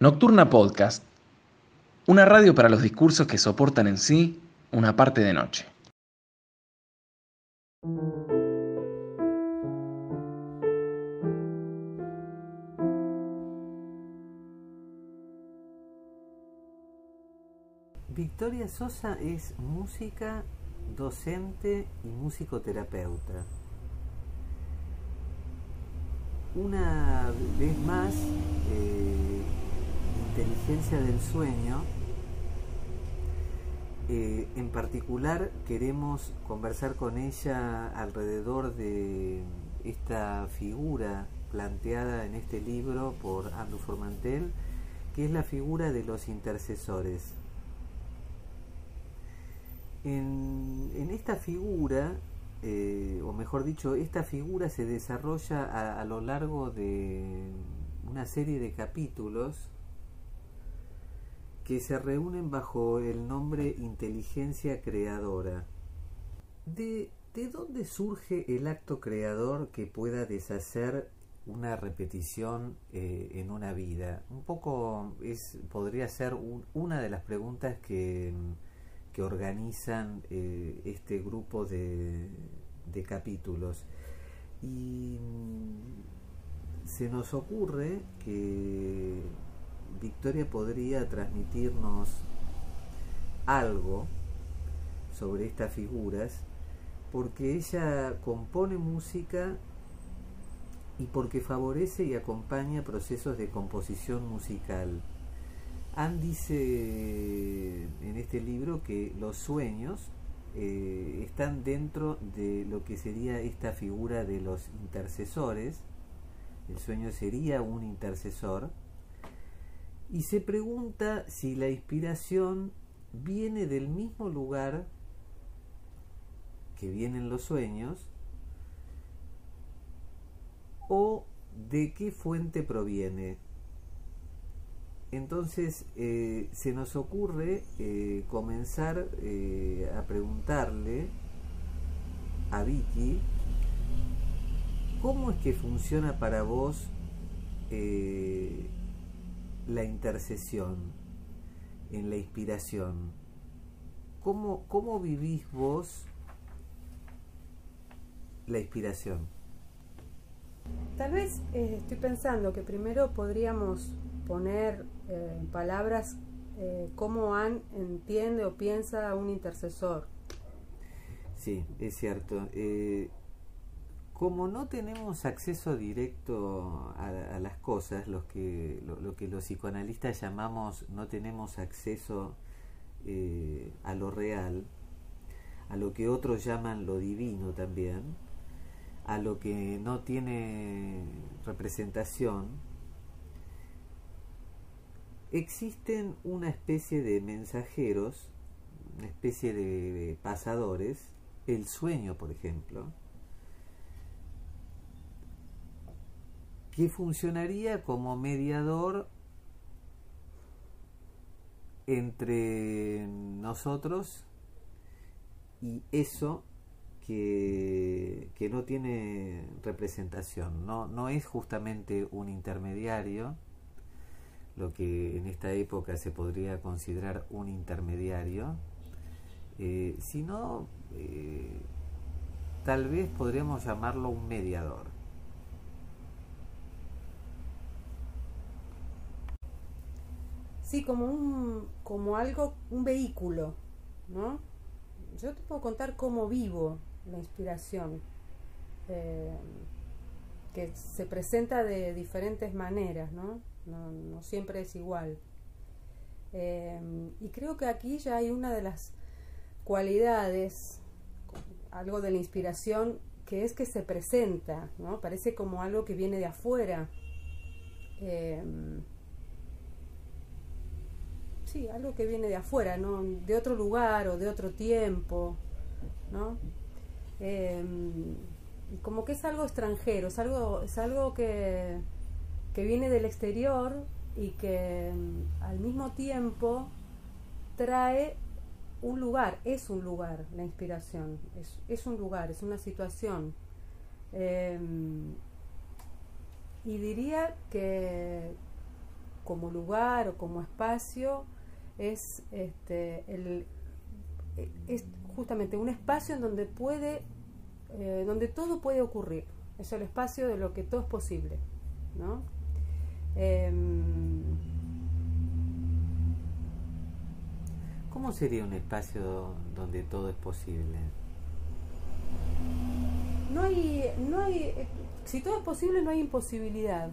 Nocturna Podcast, una radio para los discursos que soportan en sí una parte de noche. Victoria Sosa es música, docente y musicoterapeuta. Una vez más, eh, inteligencia del sueño. Eh, en particular queremos conversar con ella alrededor de esta figura planteada en este libro por Andrew Formantel, que es la figura de los intercesores. En, esta figura, eh, o mejor dicho, esta figura se desarrolla a, lo largo de una serie de capítulos que se reúnen bajo el nombre inteligencia creadora. ¿De, dónde surge el acto creador que pueda deshacer una repetición eh, en una vida? Un poco es, podría ser una de las preguntas que que organizan eh, este grupo de, capítulos. Y mm, se nos ocurre que Victoria podría transmitirnos algo sobre estas figuras porque ella compone música y porque favorece y acompaña procesos de composición musical. Anne dice en este libro que los sueños eh, están dentro de lo que sería esta figura de los intercesores. El sueño sería un intercesor. Y se pregunta si la inspiración viene del mismo lugar que vienen los sueños o de qué fuente proviene. Entonces eh, se nos ocurre eh, comenzar eh, a preguntarle a Vicky cómo es que funciona para vos la intercesión en la inspiración. ¿Cómo, ¿Cómo vivís vos la inspiración? Tal vez estoy pensando que primero podríamos poner eh, en palabras eh, cómo entiende o piensa un intercesor. Sí, es cierto. Eh, como no tenemos acceso directo a, las cosas, los que, lo, que los psicoanalistas llamamos no tenemos acceso a lo real, a lo que otros llaman lo divino también, a lo que no tiene representación, existen una especie de mensajeros, una especie de pasadores, el sueño, por ejemplo, que funcionaría como mediador entre nosotros y eso que, que no tiene representación, no, no es justamente un intermediario, lo que en esta época se podría considerar un intermediario, eh, sino eh, tal vez podríamos llamarlo un mediador. Sí, como un, como algo, un vehículo, ¿no? Yo te puedo contar cómo vivo la inspiración, eh, que se presenta de diferentes maneras, ¿no? no, siempre es igual. Em, y creo que aquí ya hay una de las cualidades, algo de la inspiración, que es que se presenta, ¿no? Parece como algo que viene de afuera. Em, sí, algo que viene de afuera, ¿no? De otro lugar o de otro tiempo, ¿no? Em, como que es algo extranjero, es algo, es algo que, que viene del exterior y que mm, al mismo tiempo trae un lugar, es un lugar la inspiración, es, un lugar, es una situación. Em, y diría que como lugar o como espacio es, este, el, es justamente un espacio en donde puede, eh, donde todo puede ocurrir. Es el espacio de lo que todo es posible, ¿no? Em, ¿Cómo sería un espacio donde todo es posible? No hay, no hay, si todo es posible no hay imposibilidad,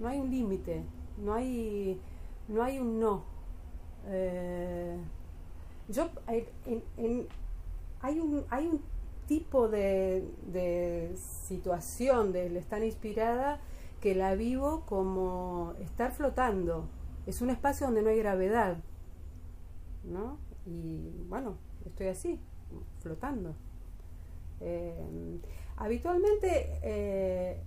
no hay un límite, no hay, no hay un no. Eh, yo en, hay un hay un tipo de, de situación de estar inspirada que la vivo como estar flotando. Es un espacio donde no hay gravedad, ¿no? Y bueno, estoy así, flotando. Eh, habitualmente eh,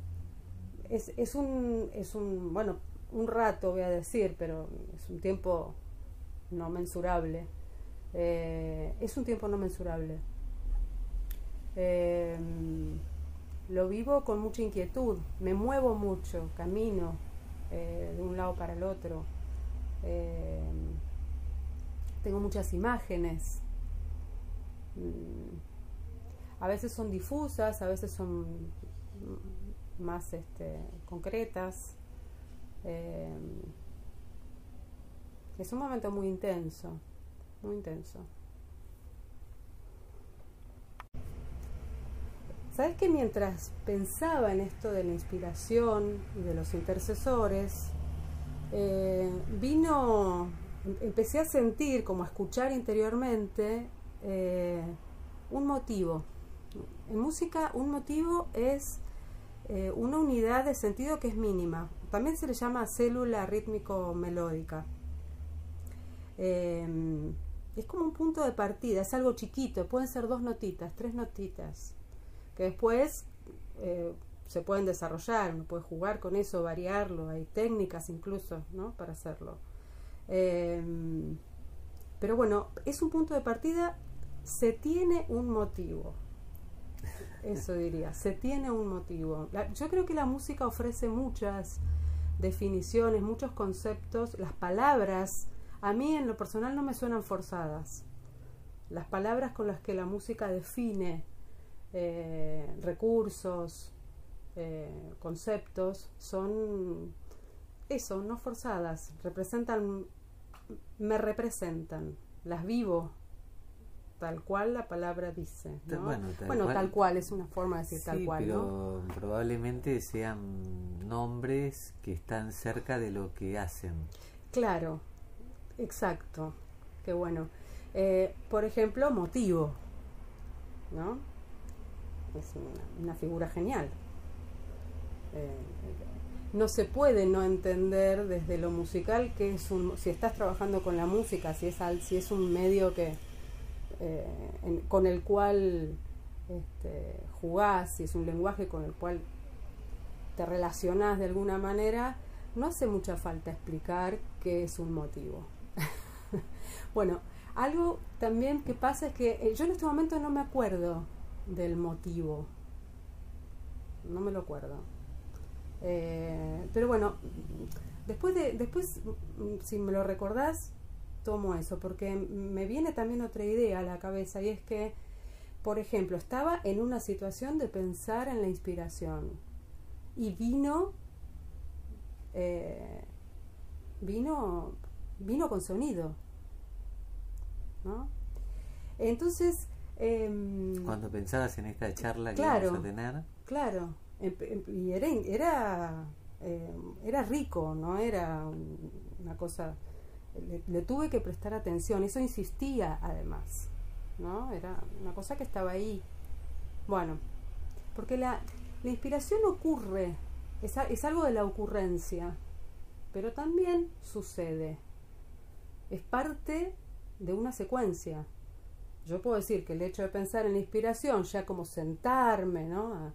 es, es, un, es un, bueno, un rato voy a decir, pero es un tiempo no mensurable. Eh, es un tiempo no mensurable. lo vivo con mucha inquietud, me muevo mucho, camino de un lado para el otro. tengo muchas imágenes. Mm, a veces son difusas, a veces son más este, concretas. Eh, es un momento muy intenso, muy intenso. ¿Sabes que mientras pensaba en esto de la inspiración y de los intercesores, eh, vino, em, empecé a sentir, como a escuchar interiormente, eh, un motivo en música un motivo es eh, una unidad de sentido que es mínima. También se le llama célula rítmico-melódica. Em, es como un punto de partida, es algo chiquito, pueden ser dos notitas, tres notitas, que después eh, se pueden desarrollar, uno puede jugar con eso, variarlo, hay técnicas incluso ¿no? para hacerlo. Em, pero bueno, es un punto de partida, se tiene un motivo. Eso diría, se tiene un motivo. yo creo que la música ofrece muchas definiciones, muchos conceptos. Las palabras, a mí en lo personal no me suenan forzadas. Las palabras con las que la música define eh, recursos, eh, conceptos, son eso, no forzadas, representan, me representan, las vivo, tal cual la palabra dice. ¿no? Bueno, tal, cual. es una forma de decir tal cual. Pero probablemente sean nombres que están cerca de lo que hacen. Claro, exacto. Qué bueno. Eh, por ejemplo, motivo. ¿No? Es una, figura genial. Eh, no se puede no entender desde lo musical que es un si estás trabajando con la música si es al, si es un medio que eh, con el cual este, jugás, si es un lenguaje con el cual te relacionás de alguna manera, no hace mucha falta explicar qué es un motivo. bueno, algo también que pasa es que eh, yo en este momento no me acuerdo del motivo. No me lo acuerdo. Eh, pero bueno, después de, después, mm, si me lo recordás, tomo eso, porque me viene también otra idea a la cabeza y es que, por ejemplo, estaba en una situación de pensar en la inspiración y vino, eh, vino, vino con sonido, ¿no? Entonces, em, cuando pensabas en esta charla que claro, a tener, claro, em, em, y era, era, era rico, no era una cosa le, tuve que prestar atención, eso insistía además, ¿no? Era una cosa que estaba ahí. Bueno, porque la, la inspiración ocurre, es, es algo de la ocurrencia, pero también sucede, es parte de una secuencia. Yo puedo decir que el hecho de pensar en la inspiración, ya como sentarme, ¿no? A,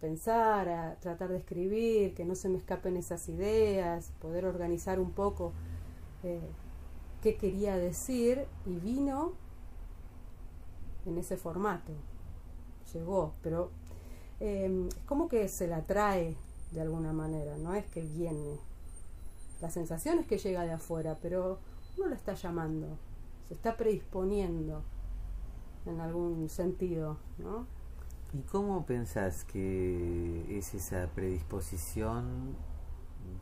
pensar, a tratar de escribir, que no se me escapen esas ideas, poder organizar un poco eh, qué quería decir y vino en ese formato. Llegó, pero eh, es como que se la trae de alguna manera, no es que viene. la sensación es que llega de afuera, pero uno lo está llamando, se está predisponiendo en algún sentido, ¿no? ¿Y cómo pensás que es esa predisposición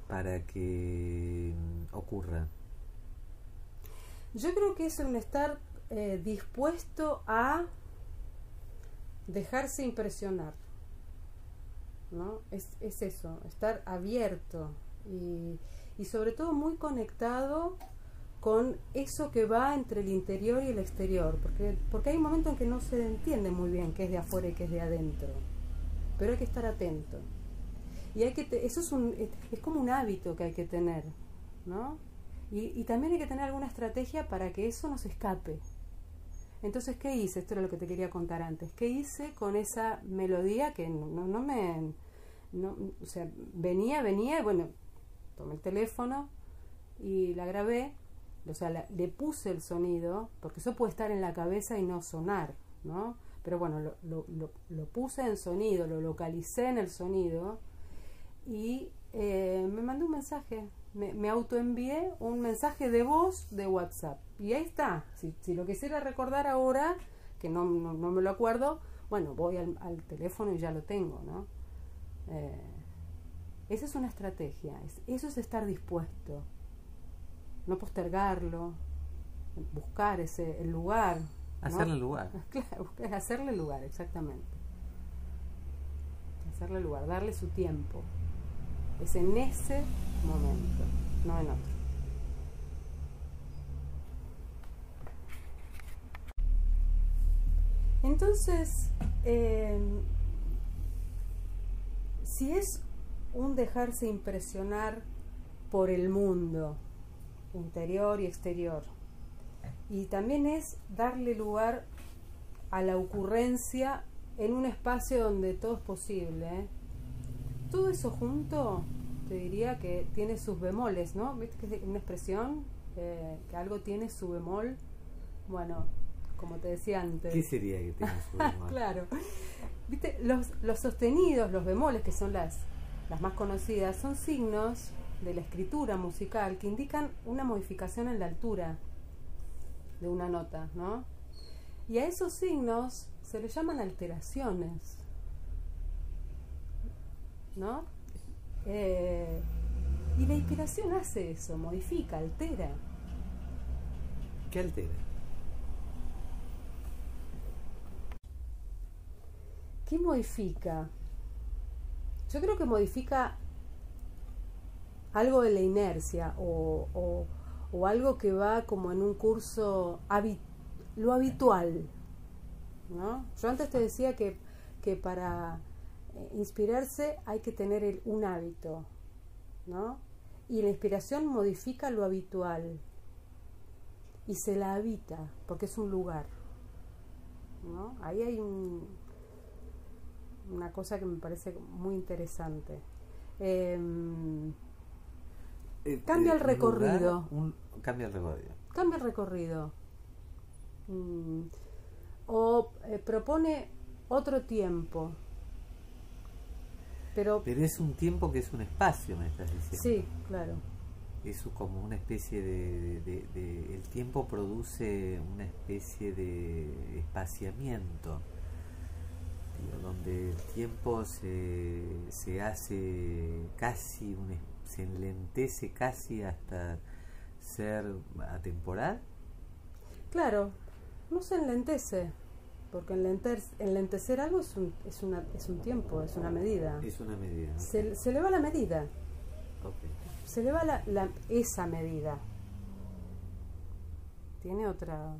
para que ocurra? Yo creo que es un estar eh, dispuesto a dejarse impresionar. ¿no? Es, es eso, estar abierto y, y, sobre todo muy conectado con eso que va entre el interior y el exterior, porque, porque hay un momento en que no se entiende muy bien qué es de afuera y qué es de adentro, pero hay que estar atento. Y hay que eso es, un, es como un hábito que hay que tener, ¿no? Y, y también hay que tener alguna estrategia para que eso no se escape. Entonces, ¿qué hice? Esto era lo que te quería contar antes. ¿Qué hice con esa melodía que no, no me... No, o sea, venía, venía, y bueno, tomé el teléfono y la grabé, o sea, le puse el sonido, porque eso puede estar en la cabeza y no sonar, ¿no? Pero bueno, lo, lo, puse en sonido, lo localicé en el sonido y eh, me mandé un mensaje, me, me autoenvié un mensaje de voz de WhatsApp. Y ahí está. Si, si lo quisiera recordar ahora, que no, no, no, me lo acuerdo, bueno, voy al, al, teléfono y ya lo tengo, ¿no? Eh, esa es una estrategia. Es, eso es estar dispuesto. No postergarlo. Buscar ese el lugar. Hacerle ¿no? lugar. Claro, hacerle lugar, exactamente. Hacerle lugar, darle su tiempo. Es en ese momento, no en otro. Entonces, eh, si es un dejarse impresionar por el mundo, interior y exterior, y también es darle lugar a la ocurrencia en un espacio donde todo es posible. ¿eh? Todo eso junto, te diría que tiene sus bemoles, ¿no? ¿Viste que es una expresión? Eh, que algo tiene su bemol. Bueno, como te decía antes. ¿Qué sería que tiene su bemol? claro. ¿Viste? Los, los sostenidos, los bemoles, que son las, las más conocidas, son signos de la escritura musical que indican una modificación en la altura de una nota, ¿no? Y a esos signos se les llaman alteraciones, ¿no? Eh, y la inspiración hace eso, modifica, altera. ¿Qué altera? ¿Qué modifica? Yo creo que modifica algo de la inercia o, o, algo que va como en un curso lo habitual. ¿no? Yo antes te decía que, que para inspirarse hay que tener un hábito, ¿no? Y la inspiración modifica lo habitual y se la habita porque es un lugar, ¿no? Ahí hay un, una cosa que me parece muy interesante. Eh, Eh, cambia el recorrido. lugar, un, cambia el recorrido. Cambia el recorrido. Mm, o eh, propone otro tiempo. Pero, Pero es un tiempo que es un espacio, me estás diciendo. sí, claro. Es como una especie de, de- de- El tiempo produce una especie de espaciamiento, donde el tiempo se, se hace casi, un, es- se enlentece casi hasta ser atemporal. Claro, no se enlentece, porque enlenter- enlentecer algo es un, es, una, es un tiempo, es una medida. Es una medida. Se, se le va la medida, Ok. se le va la, la- esa medida. Tiene otra,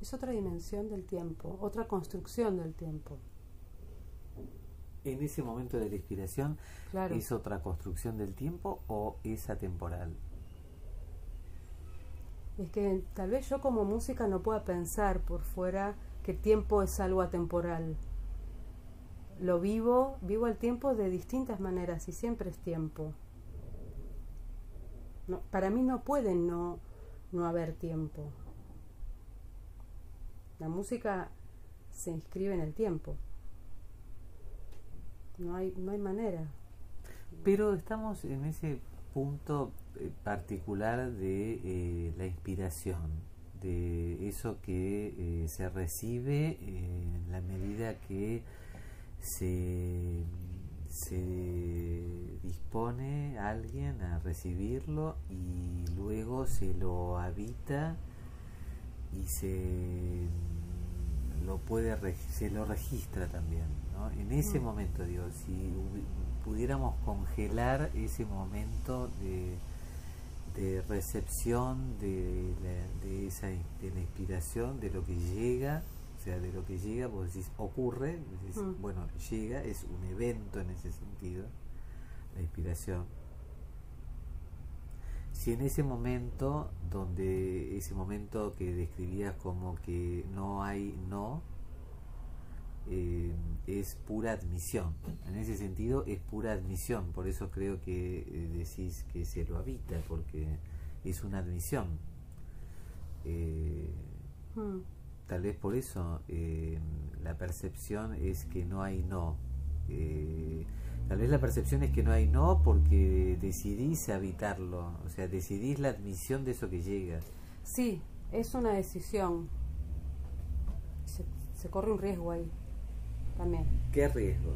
es otra dimensión del tiempo, otra construcción del tiempo. En ese momento de la inspiración, Claro. ¿es otra construcción del tiempo o es atemporal? Es que tal vez yo como música no pueda pensar por fuera que el tiempo es algo atemporal. Lo vivo, vivo el tiempo de distintas maneras y siempre es tiempo. No, para mí no puede no, no haber tiempo. La música se inscribe en el tiempo. No hay, no hay manera. Pero estamos en ese punto eh, particular de eh, la inspiración, de eso que eh, se recibe en la medida que se, se dispone alguien a recibirlo y luego se lo habita y se lo puede se lo registra también ¿no? en ese Mm. momento digo si pudiéramos congelar ese momento de, de recepción de, la, de esa de la inspiración de lo que llega o sea de lo que llega vos decís ocurre decís, Mm. bueno llega es un evento en ese sentido la inspiración si en ese momento donde ese momento que describías como que no hay no eh, es pura admisión. En ese sentido es pura admisión. Por eso creo que eh, decís que se lo habita porque es una admisión. Eh, Mm. tal vez por eso eh, la percepción es que no hay no. Eh, tal vez la percepción es que no hay no porque decidís habitarlo. O sea decidís la admisión de eso que llega. Sí, es una decisión. Se, se corre un riesgo ahí también. qué riesgo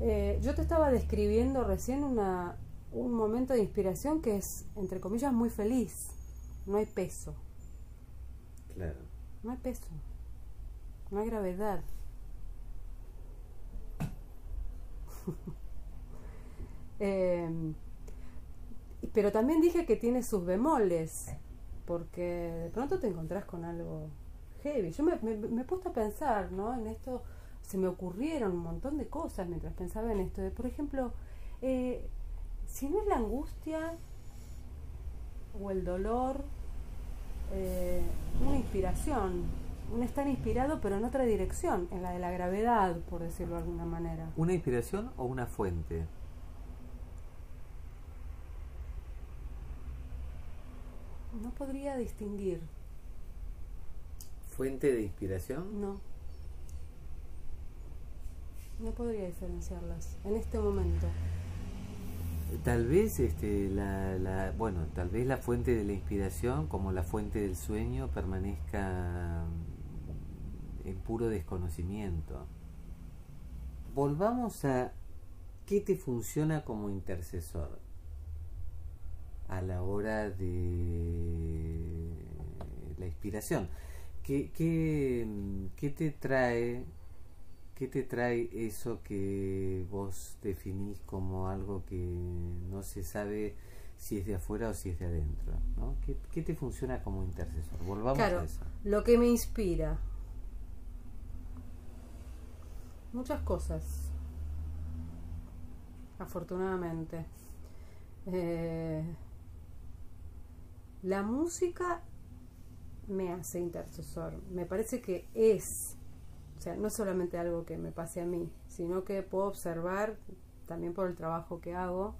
Eh, yo te estaba describiendo recién una, un momento de inspiración que es, entre comillas, muy feliz. No hay peso, claro no hay peso, no hay gravedad. Eh, pero también dije que tiene sus bemoles, porque de pronto te encontrás con algo heavy. Yo me, me, me he puesto a pensar, ¿no? En esto se me ocurrieron un montón de cosas mientras pensaba en esto. De, por ejemplo, eh, si no es la angustia o el dolor, eh, una inspiración, un estar inspirado pero en otra dirección, en la de la gravedad, por decirlo de alguna manera. una inspiración o una fuente No podría distinguir, fuente de inspiración no. No podría diferenciarlas en este momento. Tal vez este, la, la, bueno, tal vez la fuente de la inspiración, como la fuente del sueño, permanezca en puro desconocimiento. Volvamos a qué te funciona como intercesor a la hora de la inspiración. ¿Qué, qué, qué te trae ¿Qué te trae eso que vos definís como algo que no se sabe si es de afuera o si es de adentro? ¿no? ¿Qué, qué te funciona como intercesor? Volvamos Claro, a eso. lo que me inspira. Muchas cosas. Afortunadamente. Eh, la música me hace intercesor. Me parece que es, sea, no es solamente algo que me pase a mí, sino que puedo observar también por el trabajo que hago,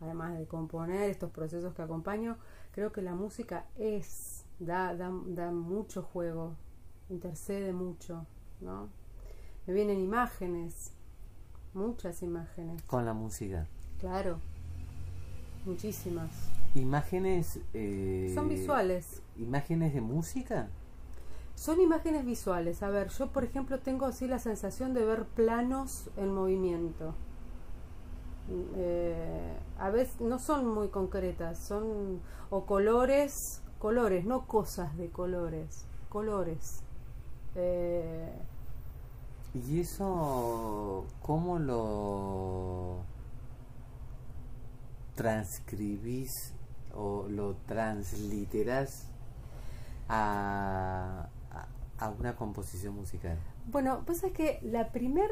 además de componer estos procesos que acompaño, creo que la música es, da, da, da mucho juego, intercede mucho, ¿no? Me vienen imágenes, muchas imágenes, Con la música. claro, muchísimas. Imágenes. eh, Son visuales. ¿Imágenes de música? Son imágenes visuales. A ver, yo por ejemplo tengo así la sensación de ver planos en movimiento. Eh, a veces no son muy concretas, son o colores, colores, no cosas de colores, colores. Eh, ¿Y eso cómo lo transcribís o lo transliterás a, a, una composición musical? Bueno, pues es que la primer,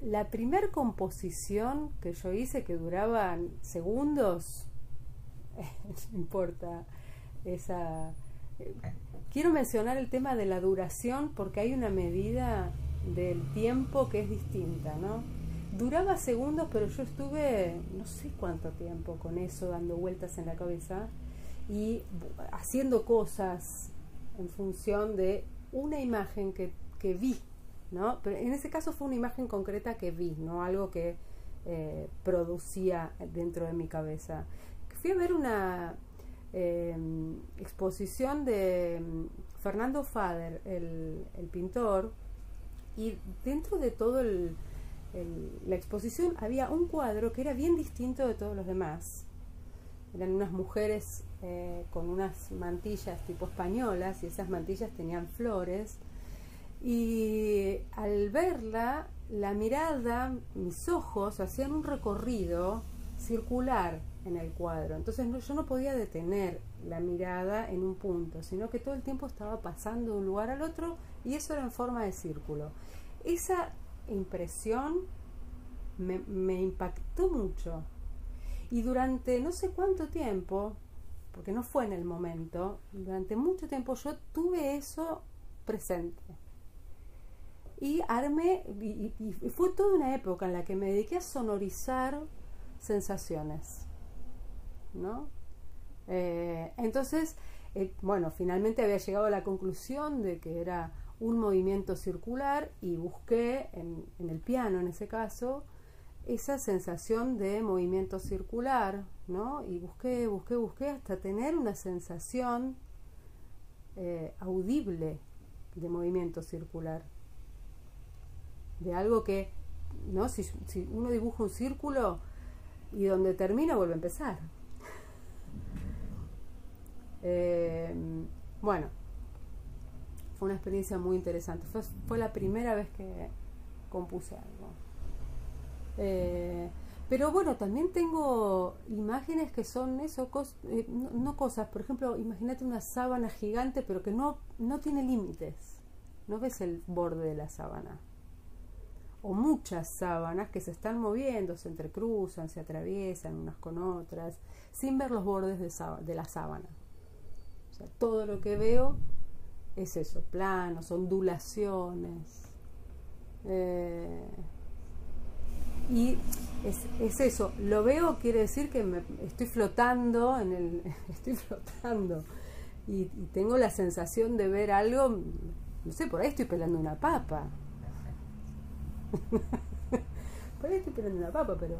la primer composición que yo hice, que duraban segundos, no importa, esa... eh, Quiero mencionar el tema de la duración porque hay una medida del tiempo que es distinta, ¿no? Duraba segundos, pero yo estuve no sé cuánto tiempo con eso, dando vueltas en la cabeza y haciendo cosas en función de una imagen que, que vi, ¿no? Pero en ese caso fue una imagen concreta que vi, no algo que eh, producía dentro de mi cabeza. Fui a ver una em, exposición de mm, Fernando Fader, el, pintor, y dentro de todo la exposición había un cuadro que era bien distinto de todos los demás. Eran unas mujeres eh, con unas mantillas tipo españolas y esas mantillas tenían flores. Y al verla, la mirada, mis ojos hacían un recorrido circular en el cuadro. Entonces yo no podía detener la mirada en un punto, sino que todo el tiempo estaba pasando de un lugar al otro y eso era en forma de círculo. Esa impresión me, me impactó mucho. Y durante no sé cuánto tiempo, porque no fue en el momento, durante mucho tiempo yo tuve eso presente y armé, y, fue toda una época en la que me dediqué a sonorizar sensaciones, ¿no? Eh, entonces, eh, bueno, finalmente había llegado a la conclusión de que era un movimiento circular y busqué en, el piano, en ese caso, esa sensación de movimiento circular, ¿no? Y busqué, busqué, busqué hasta tener una sensación eh, audible de movimiento circular de algo que, ¿no? Si, uno dibuja un círculo y donde termina vuelve a empezar. Eh, bueno, fue una experiencia muy interesante. Fue, fue, la primera vez que compuse algo. Eh, pero bueno, también tengo imágenes que son eso, eh, no, cosas. Por ejemplo, imagínate una sábana gigante, pero que no, no tiene límites. No ves el borde de la sábana o muchas sábanas que se están moviendo, se entrecruzan, se atraviesan unas con otras, sin ver los bordes de, de la sábana. O sea, todo lo que veo es eso, planos, ondulaciones. Eh, y es, eso, lo veo quiere decir que me, estoy flotando en el. estoy flotando. Y, tengo la sensación de ver algo, no sé, por ahí estoy pelando una papa Por ahí estoy esperando una papa, pero,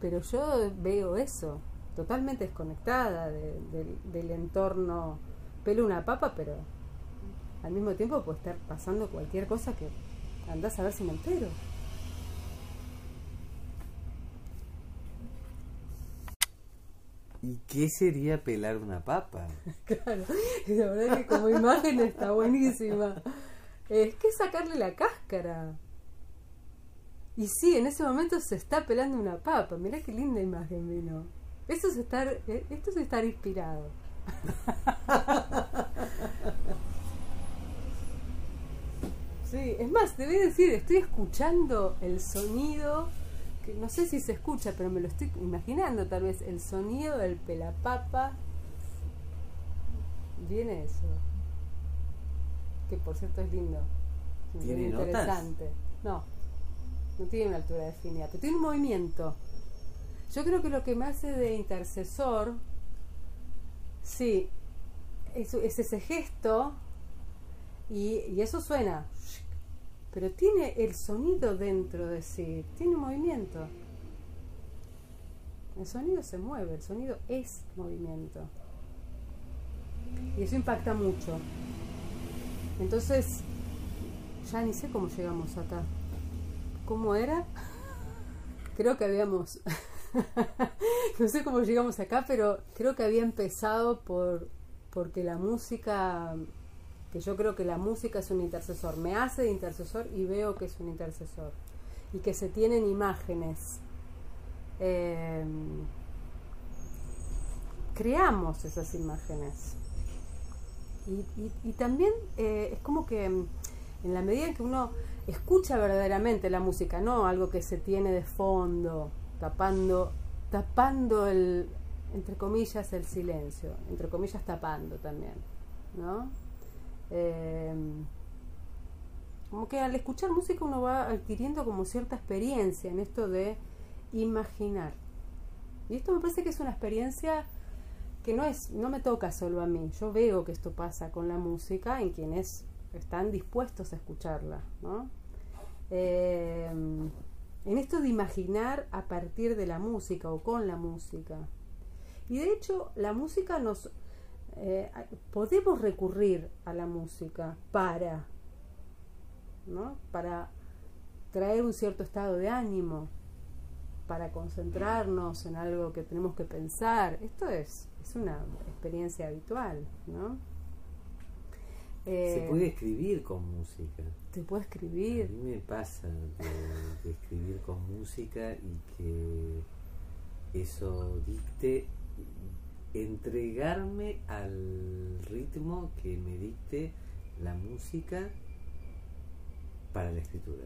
pero yo veo eso, totalmente desconectada del entorno. Pelo una papa, pero al mismo tiempo puede estar pasando cualquier cosa que andás a ver si me entero. ¿Y qué sería pelar una papa? claro, la verdad que como imagen está buenísima. Es que sacarle la cáscara. Y sí, en ese momento se está pelando una papa. Mirá qué linda imagen vino. Eso es estar, eh, esto es estar inspirado. Sí, es más, te voy a decir, estoy escuchando el sonido, que no sé si se escucha, pero me lo estoy imaginando tal vez, el sonido del pelapapa. Viene eso. Que por cierto es lindo. ¿Tiene interesante. No, no tiene una altura definida, pero tiene un movimiento. Yo creo que lo que me hace de intercesor, sí, es, ese gesto y, eso suena, pero tiene el sonido dentro de sí, tiene movimiento. El sonido se mueve, el sonido es movimiento. Y eso impacta mucho. Entonces, ya ni sé cómo llegamos acá. ¿Cómo era? Creo que habíamos... no sé cómo llegamos acá, pero creo que había empezado por porque la música, que yo creo que la música es un intercesor, me hace de intercesor y veo que es un intercesor y que se tienen imágenes. Em, creamos esas imágenes. Y, también eh, es como que en la medida en que uno escucha verdaderamente la música, no algo que se tiene de fondo, tapando, tapando el, entre comillas, el silencio, entre comillas tapando también, ¿no? Eh, como que al escuchar música uno va adquiriendo como cierta experiencia en esto de imaginar. Y esto me parece que es una experiencia que no es, no me toca solo a mí. Yo veo que esto pasa con la música en quienes están dispuestos a escucharla, ¿no? Eh, en esto de imaginar a partir de la música o con la música. Y de hecho, la música nos... Eh, podemos recurrir a la música para, ¿no? Para traer un cierto estado de ánimo, para concentrarnos en algo que tenemos que pensar. Esto es, es una experiencia habitual, ¿no? se eh, puede escribir con música. Se puede escribir. A mí me pasa de, escribir con música y que eso dicte entregarme al ritmo que me dicte la música para la escritura.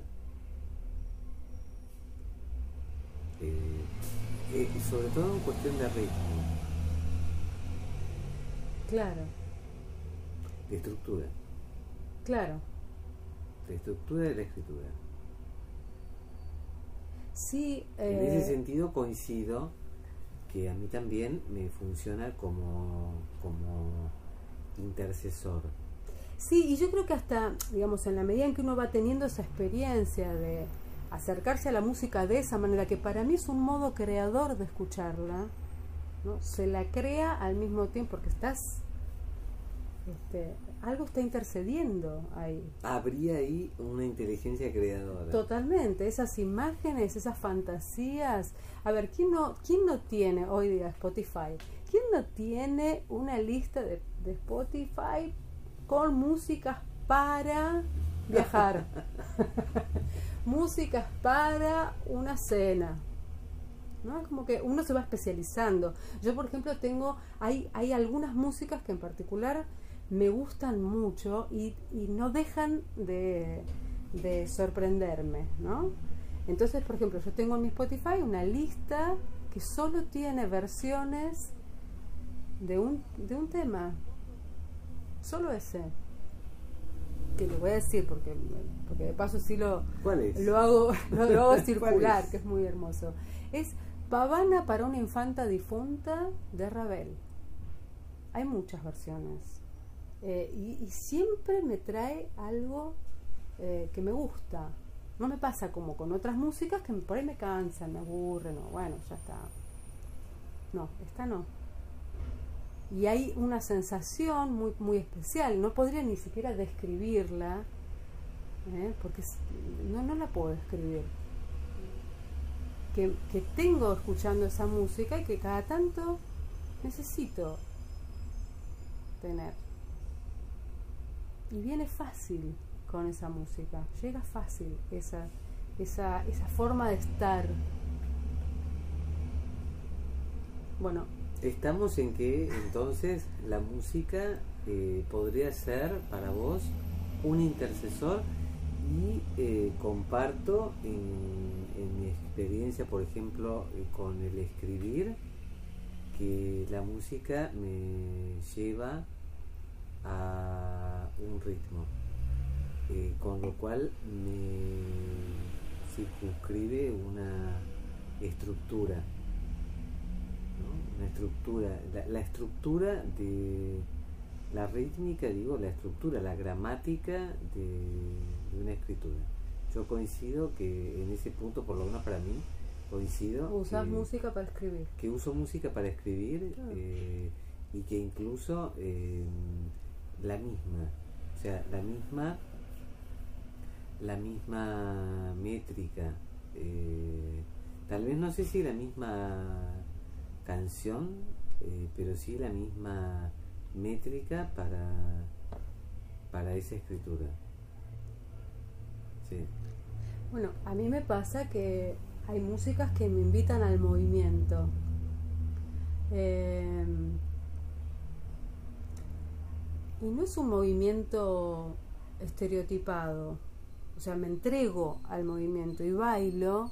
Eh, eh, sobre todo en cuestión de ritmo. Claro de estructura. Claro. De estructura de la escritura. Sí. En ese eh, sentido coincido que a mí también me funciona como, como intercesor. Sí, y yo creo que hasta, digamos, en la medida en que uno va teniendo esa experiencia de acercarse a la música de esa manera, que para mí es un modo creador de escucharla, ¿no? se la crea al mismo tiempo, porque estás este, algo está intercediendo ahí. Habría ahí una inteligencia creadora. Totalmente, esas imágenes, esas fantasías. A ver, ¿quién no, quién no tiene hoy día Spotify? ¿Quién no tiene una lista de, de Spotify con músicas para viajar? músicas para una cena. ¿no? Como que uno se va especializando. Yo, por ejemplo, tengo, hay, hay algunas músicas que en particular me gustan mucho y, no dejan de, sorprenderme, ¿no? Entonces, por ejemplo, yo tengo en mi Spotify una lista que solo tiene versiones de un, de un tema, solo ese. Que lo voy a decir porque, porque de paso sí lo, lo hago, lo, hago circular, que es muy hermoso. Es Pavana para una infanta difunta de Ravel. Hay muchas versiones. Eh, y, siempre me trae algo eh, que me gusta. No me pasa como con otras músicas que por ahí me cansan, me aburren, o bueno, ya está. No, esta no. Y hay una sensación muy, muy especial, no podría ni siquiera describirla, ¿eh? porque no, no la puedo describir. Que, que tengo escuchando esa música y que cada tanto necesito tener. Y viene fácil con esa música, llega fácil esa, esa, esa forma de estar. Bueno. Estamos en que entonces la música eh, podría ser para vos un intercesor y eh, comparto en, mi experiencia, por ejemplo, eh, con el escribir, que la música me lleva a un ritmo, eh, con lo cual me circunscribe una estructura, una estructura, la, estructura de la rítmica, digo, la estructura, la gramática de, una escritura. Yo coincido que en ese punto, por lo menos para mí, coincido. Usas música para escribir. Que uso música para escribir eh, y que incluso eh, la misma, o sea, la misma, la misma métrica, eh, tal vez no sé si la misma canción, eh, pero sí la misma métrica para, para esa escritura. Sí. Bueno, a mí me pasa que hay músicas que me invitan al movimiento. Eh, y no es un movimiento estereotipado. O sea, me entrego al movimiento y bailo,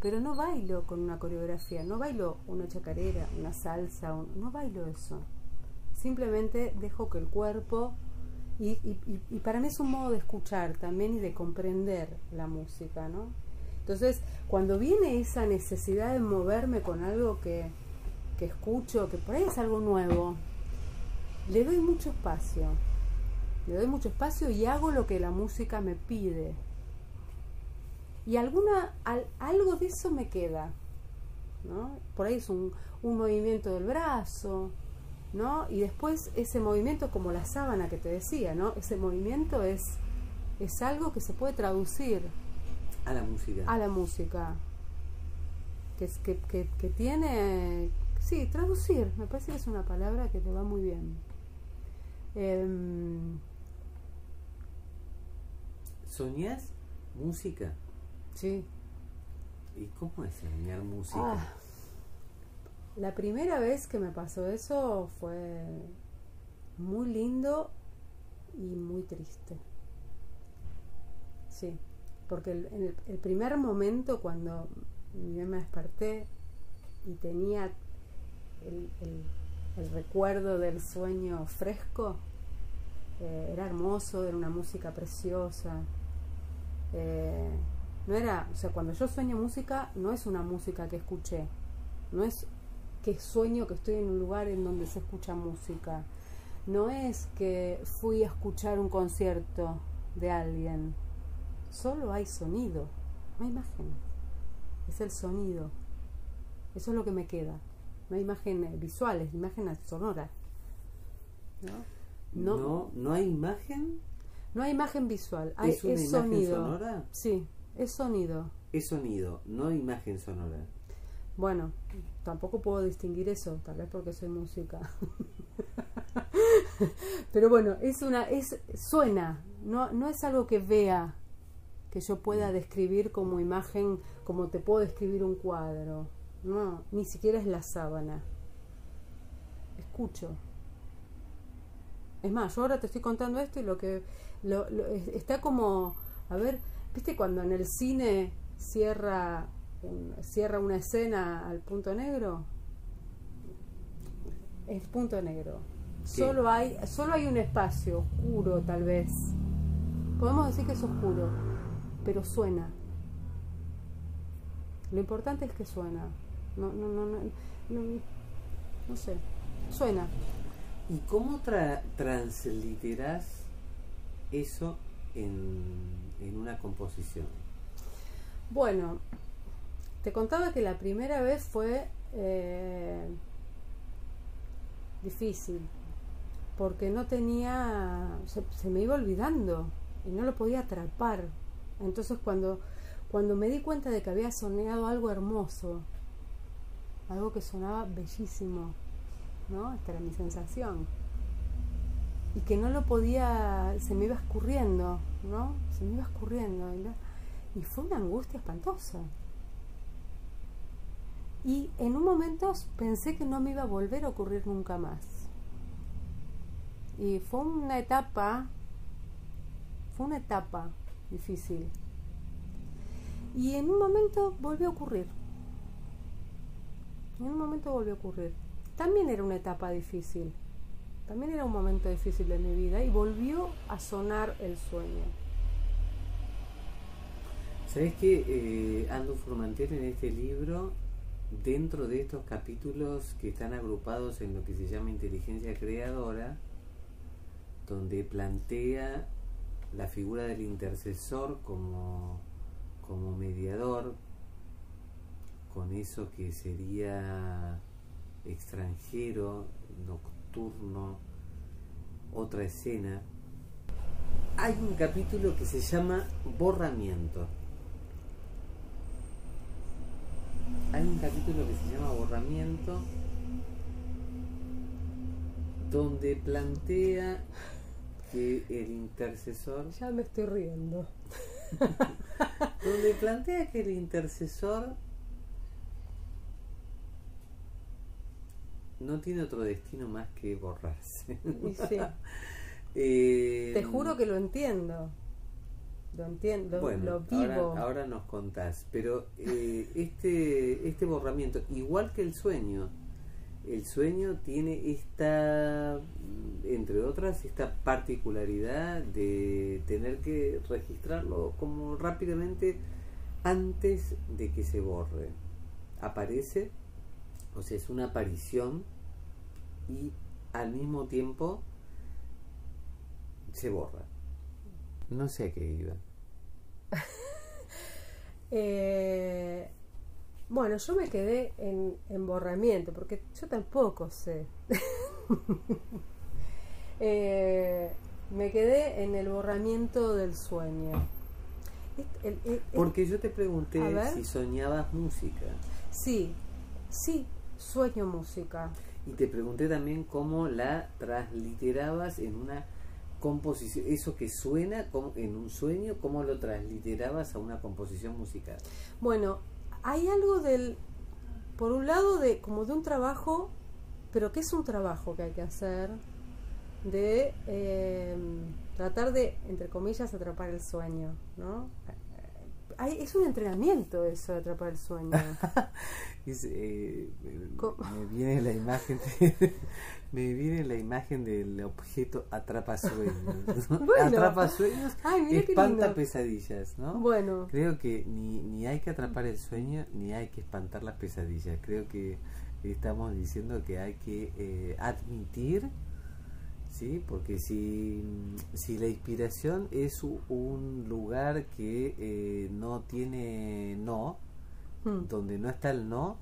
pero no bailo con una coreografía, no bailo una chacarera, una salsa, no bailo eso. Simplemente dejo que el cuerpo, y, y, para mí es un modo de escuchar también y de comprender la música, ¿no? Entonces, cuando viene esa necesidad de moverme con algo que, que escucho, que por ahí es algo nuevo, le doy mucho espacio. Le doy mucho espacio y hago lo que la música me pide. Y alguna, algo de eso me queda, ¿no? Por ahí es un, un movimiento del brazo, ¿no? Y después ese movimiento como la sábana que te decía, ¿no? Ese movimiento es, es algo que se puede traducir a la música. A la música. Que, que, que, que tiene... Sí, traducir, me parece que es una palabra que te va muy bien. Eh, ¿Soñás música? Sí. ¿Y cómo es soñar música? Ah, la primera vez que me pasó eso fue muy lindo y muy triste. Sí, porque el, el, el primer momento cuando yo me desperté y tenía el, el recuerdo del sueño fresco, eh, era hermoso, era una música preciosa. Eh, no era, o sea, cuando yo sueño música, no es una música que escuché, no es que sueño que estoy en un lugar en donde se escucha música, no es que fui a escuchar un concierto de alguien, solo hay sonido, no hay imagen, es el sonido, eso es lo que me queda, no hay imágenes visuales, imágenes sonoras. ¿no? No, no, hay imagen. No hay imagen visual, hay, ¿Es, una es imagen sonido. sonora? Sí, es sonido. Es sonido, no imagen sonora. Bueno, tampoco puedo distinguir eso, tal vez porque soy música. Pero bueno, es una, es, suena, no, no es algo que vea, que yo pueda describir como imagen, como te puedo describir un cuadro. No, ni siquiera es la sábana. Escucho. Es más, yo ahora te estoy contando esto y lo que lo, lo, está como, a ver, ¿viste cuando en el cine cierra un, cierra una escena al punto negro? Es punto negro. Sí. Solo hay solo hay un espacio oscuro tal vez. Podemos decir que es oscuro, pero suena. Lo importante es que suena. No, no, no, no, no, no sé. Suena. ¿Y cómo tra transliteras eso en, en, una composición? Bueno, te contaba que la primera vez fue eh, difícil, porque no tenía, se, se, me iba olvidando y no lo podía atrapar. Entonces cuando, cuando me di cuenta de que había soñado algo hermoso, algo que sonaba bellísimo, ¿no? Esta era mi sensación. Y que no lo podía, se me iba escurriendo, ¿no? Se me iba escurriendo. Y fue una angustia espantosa. Y en un momento pensé que no me iba a volver a ocurrir nunca más. Y fue una etapa, fue una etapa difícil. Y en un momento volvió a ocurrir. En un momento volvió a ocurrir también era una etapa difícil, también era un momento difícil de mi vida y volvió a sonar el sueño. ¿Sabes que eh, Ando en este libro, dentro de estos capítulos que están agrupados en lo que se llama inteligencia creadora, donde plantea la figura del intercesor como, como mediador, con eso que sería extranjero, nocturno, otra escena. Hay un capítulo que se llama Borramiento. Hay un capítulo que se llama Borramiento donde plantea que el intercesor... Ya me estoy riendo. donde plantea que el intercesor no tiene otro destino más que borrarse. Sí. eh, Te juro que lo entiendo. Lo entiendo, bueno, lo vivo. Ahora, ahora nos contás, pero eh, este, este borramiento, igual que el sueño, el sueño tiene esta, entre otras, esta particularidad de tener que registrarlo como rápidamente antes de que se borre. Aparece o sea, es una aparición y al mismo tiempo se borra. No sé a qué iba. Eh, bueno, yo me quedé en, en borramiento, porque yo tampoco sé. Eh, me quedé en el borramiento del sueño. El, el, el, porque yo te pregunté si soñabas música. Sí, sí, sueño música. Y te pregunté también cómo la transliterabas en una composición, eso que suena en un sueño, cómo lo transliterabas a una composición musical. Bueno, hay algo del, por un lado, de como de un trabajo, pero que es un trabajo que hay que hacer, de eh, tratar de, entre comillas, atrapar el sueño, ¿no? Es un entrenamiento eso de atrapar el sueño. Eh, me viene la imagen de, me viene la imagen del objeto atrapa sueños. atrapa sueños, espanta pesadillas, ¿no? Bueno. Creo que ni, ni hay que atrapar el sueño ni hay que espantar las pesadillas. Creo que estamos diciendo que hay que eh, admitir ¿sí? Porque si, si la inspiración es un lugar que eh, no tiene no, hmm. donde no está el no,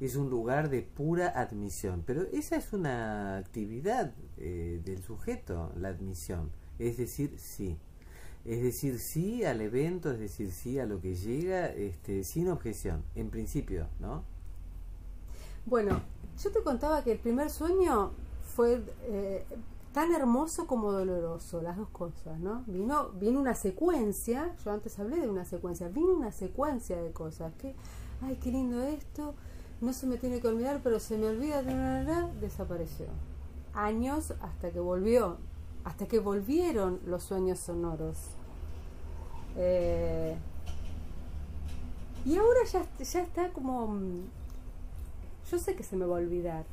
es un lugar de pura admisión. Pero esa es una actividad eh, del sujeto, la admisión. Es decir, sí. Es decir, sí al evento, es decir, sí a lo que llega, este, sin objeción, en principio, ¿no? Bueno, yo te contaba que el primer sueño fue eh, tan hermoso como doloroso, las dos cosas, ¿no? Vino, vino una secuencia, yo antes hablé de una secuencia, vino una secuencia de cosas, que, ay, qué lindo esto, no se me tiene que olvidar, pero se me olvida, desapareció. Años hasta que volvió, hasta que volvieron los sueños sonoros. Eh, y ahora ya, ya está como, mm, yo sé que se me va a olvidar,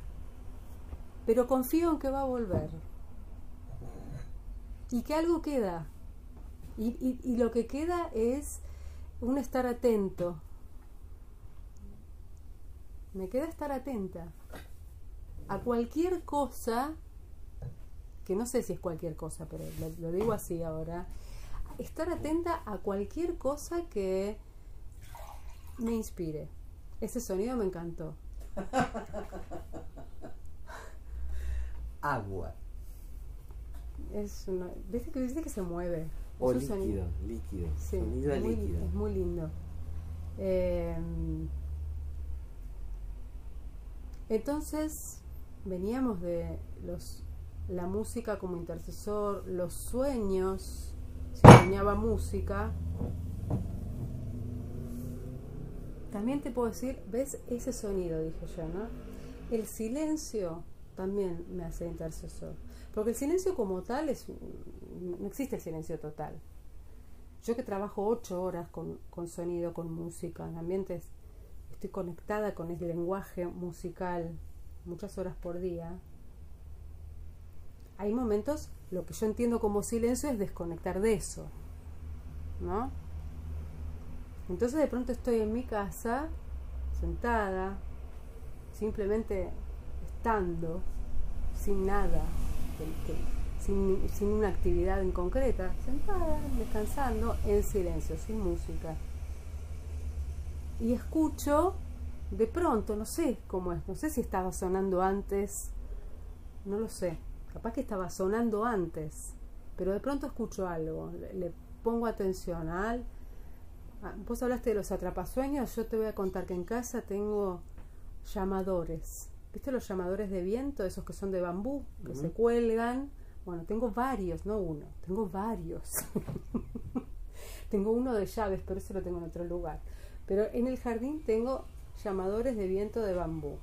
pero confío en que va a volver y que algo queda. Y, y, lo que queda es un estar atento. Me queda estar atenta a cualquier cosa, que no sé si es cualquier cosa, pero lo, digo así ahora, estar atenta a cualquier cosa que me inspire. Ese sonido me encantó. Agua es una, ¿viste, que, ¿viste que se mueve? O líquido, líquido. Sí, Sonido es muy, líquido. Es muy lindo. Eh, entonces, veníamos de los la música como intercesor, los sueños, si soñaba música. También te puedo decir, ¿ves ese sonido? Dije yo, ¿no? El silencio también me hace intercesor. Porque el silencio como tal es, no existe el silencio total. Yo que trabajo ocho horas con, con sonido, con música, en ambientes, estoy conectada con el lenguaje musical muchas horas por día. Hay momentos, lo que yo entiendo como silencio es desconectar de eso, ¿no? Entonces de pronto estoy en mi casa, sentada, simplemente estando, sin nada, sin, una actividad en concreta, sentada, descansando, en silencio, sin música. Y escucho, de pronto, no sé cómo es, no sé si estaba sonando antes, no lo sé, capaz que estaba sonando antes, pero de pronto escucho algo, le, pongo atención al... Vos hablaste de los atrapasueños, yo te voy a contar que en casa tengo llamadores ¿Viste los llamadores de viento? Esos que son de bambú, que se cuelgan. Bueno, tengo varios, no uno, tengo varios. tengo uno de llaves, pero ese lo tengo en otro lugar. Pero en el jardín tengo llamadores de viento de bambú.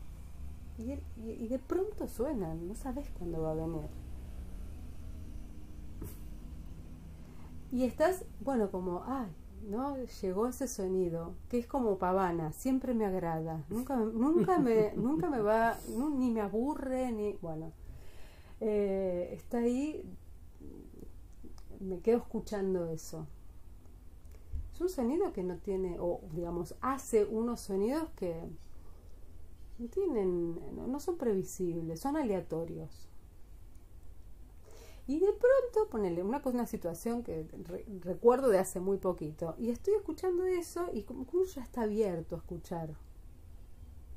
Y, y de pronto suenan, no sabes cuándo va a venir. Y estás, bueno, como, ay, ¿no? Llegó ese sonido, que es como pavana, siempre me agrada, nunca, nunca, me, nunca me va, ni me aburre, ni, bueno, eh, está ahí, me quedo escuchando eso. Es un sonido que no tiene, o digamos, hace unos sonidos que no tienen, no son previsibles, son aleatorios. Y de pronto, ponele una, una situación que re- recuerdo de hace muy poquito. Y estoy escuchando eso y como ya está abierto a escuchar.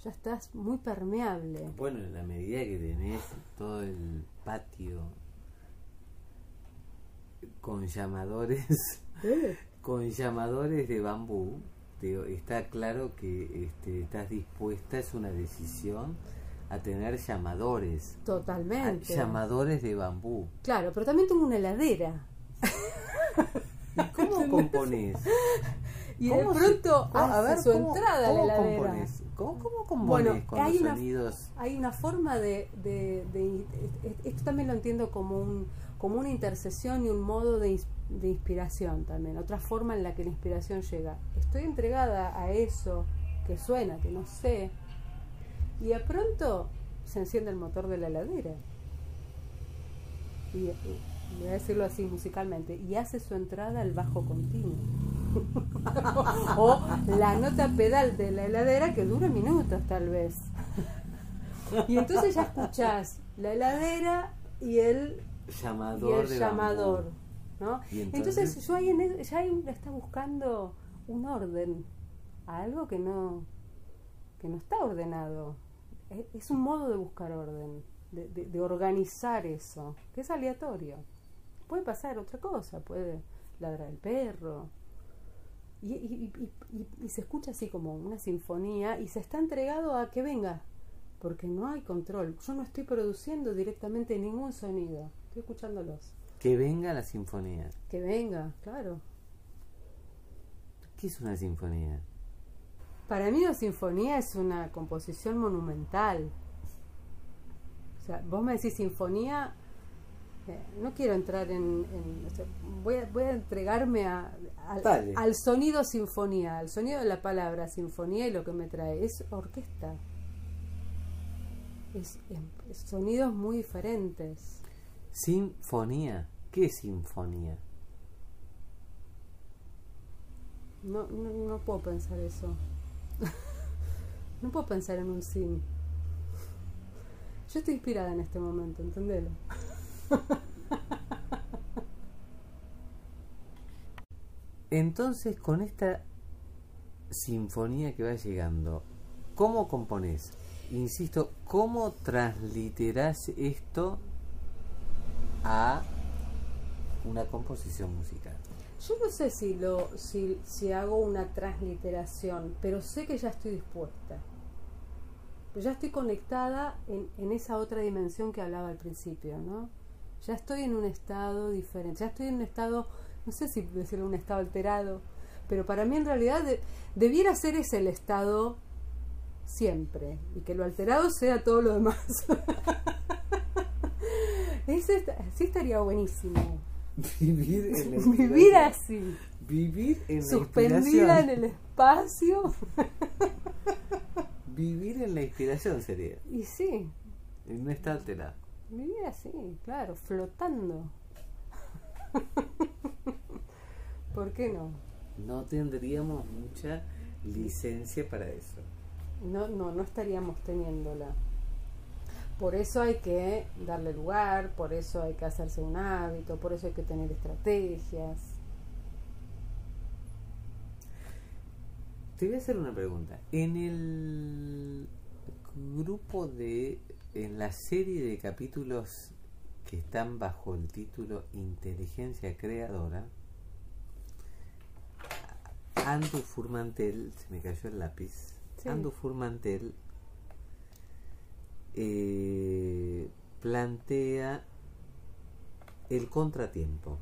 Ya estás muy permeable. Bueno, en la medida que tenés todo el patio con llamadores, con llamadores de bambú, digo, está claro que este, estás dispuesta, es una decisión, a tener llamadores. a- Totalmente. llamadores de bambú. Claro, pero también tengo una heladera. ¿Y cómo componés? Y de ¿Cómo se- pronto cómo- hace su cómo- entrada a la cómo heladera. componés? ¿Cómo, cómo componés Bueno, con hay los una- sonidos? Hay una forma de, de, de- esto también lo entiendo como un como una intercesión y un modo de, de inspiración también, otra forma en la que la inspiración llega. Estoy entregada a eso que suena, que no sé, y de pronto se enciende el motor de la heladera. Y, voy a decirlo así musicalmente, y hace su entrada al bajo continuo. o la nota pedal de la heladera que dura minutos tal vez. Y entonces ya escuchás la heladera y el, y Llamador el de llamador. bambú. ¿no? Y Entonces, entonces- yo ahí en el- ya ahí está buscando un orden a algo que no, que no está ordenado. Es, un modo de buscar orden, de, de- de organizar eso, que es aleatorio. Puede pasar otra cosa, puede ladrar el perro. Y, y- y- y- y se escucha así como una sinfonía y se está entregado a que venga, porque no hay control. Yo no estoy produciendo directamente ningún sonido, estoy escuchándolos. Que venga la sinfonía. Que venga, claro. ¿Qué es una sinfonía? Para mí una sinfonía es una composición monumental. O sea, vos me decís sinfonía, eh, no quiero entrar en... en- o sea, voy, a, voy a entregarme a- al- sonido sinfonía, al sonido de la palabra sinfonía y lo que me trae. Es orquesta. Es, es- es sonidos muy diferentes. Sinfonía. ¿Qué es sinfonía? No, no, no puedo pensar eso. No puedo pensar en un sin. Yo estoy inspirada en este momento, entendelo. Entonces, con esta sinfonía que va llegando, ¿cómo componés? Insisto, ¿cómo transliterás esto a una composición musical? Yo no sé si lo, si, si hago una transliteración, pero sé que ya estoy dispuesta. Pues ya estoy conectada en, en esa otra dimensión que hablaba al principio, ¿no? Ya estoy en un estado diferente, ya estoy en un estado, no sé si decirlo un estado alterado, pero para mí en realidad de- debiera ser ese el estado siempre, y que lo alterado sea todo lo demás. Ese sí estaría buenísimo. Vivir en la Vivir así, Vivir en la suspendida en el espacio. Vivir en la inspiración sería. Y sí, Y no está alterado. vivir así, claro, flotando. ¿Por qué no? No tendríamos mucha licencia para eso. No, no, no estaríamos teniéndola. Por eso hay que darle lugar, por eso hay que hacerse un hábito, por eso hay que tener estrategias. Te voy a hacer una pregunta. En el grupo de. En la serie de capítulos que están bajo el título Inteligencia Creadora, Andu Furmantel, se me cayó el lápiz. Sí. Andu Furmantel eh, plantea el contratiempo.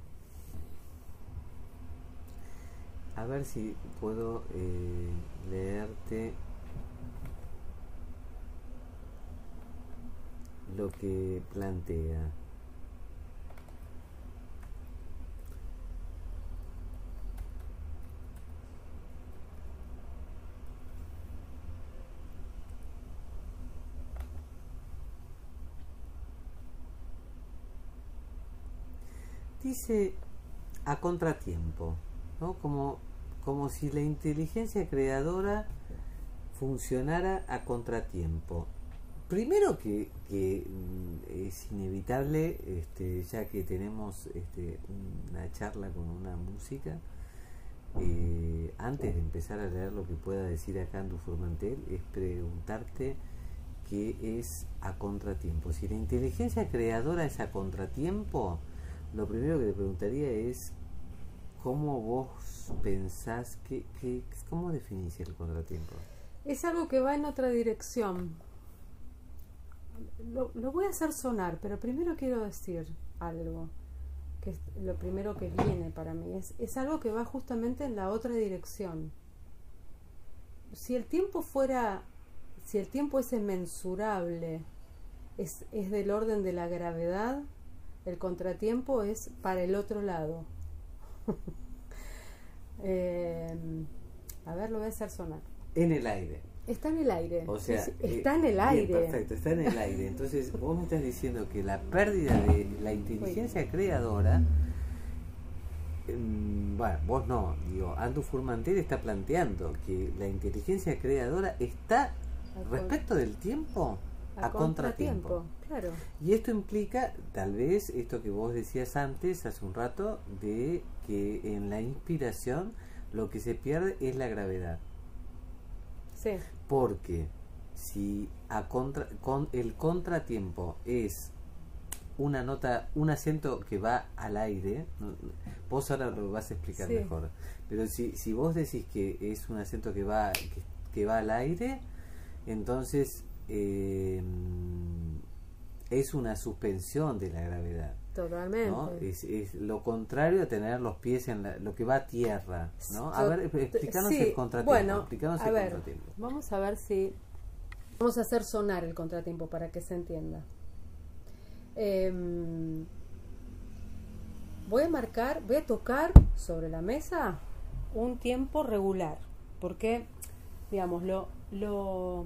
A ver si puedo eh, leerte lo que plantea. Dice a contratiempo, ¿no? Como, como si la inteligencia creadora funcionara a contratiempo. primero que, que mm, es inevitable, este, ya que tenemos este, una charla con una música, eh, antes de empezar a leer lo que pueda decir acá en tu Formantel, es preguntarte qué es a contratiempo. Si la inteligencia creadora es a contratiempo, lo primero que te preguntaría es cómo vos pensás, que, que, cómo definís el contratiempo. Es algo que va en otra dirección. Lo, lo voy a hacer sonar, pero primero quiero decir algo que es lo primero que viene para mí. Es, es algo que va justamente en la otra dirección. Si el tiempo fuera, si el tiempo es inmensurable, es, es del orden de la gravedad, el contratiempo es para el otro lado. eh, a ver, lo voy a hacer sonar. En el aire. Está en el aire. O sea, eh, está en el bien, aire. perfecto, está en el aire. Entonces, vos me estás diciendo que la pérdida de la inteligencia creadora, mm, bueno, vos no, digo, Andu Furmantel está planteando que la inteligencia creadora está respecto del tiempo a, a contratiempo. Claro. Y esto implica, tal vez, esto que vos decías antes, hace un rato, de que en la inspiración lo que se pierde es la gravedad. Sí. Porque si a contra, con el contratiempo es una nota, un acento que va al aire, vos ahora lo vas a explicar Sí. mejor, pero si, si vos decís que es un acento que va, que, que va al aire, entonces eh, es una suspensión de la gravedad. Totalmente. ¿no? Es, es lo contrario a tener los pies en la- lo que va a tierra, ¿no? A Yo- ver, explícanos sí, el contratiempo. Bueno, explícanos a el ver, contratiempo. vamos a ver si vamos a hacer sonar el contratiempo para que se entienda. Em, voy a marcar, voy a tocar sobre la mesa un tiempo regular, porque digamos lo, lo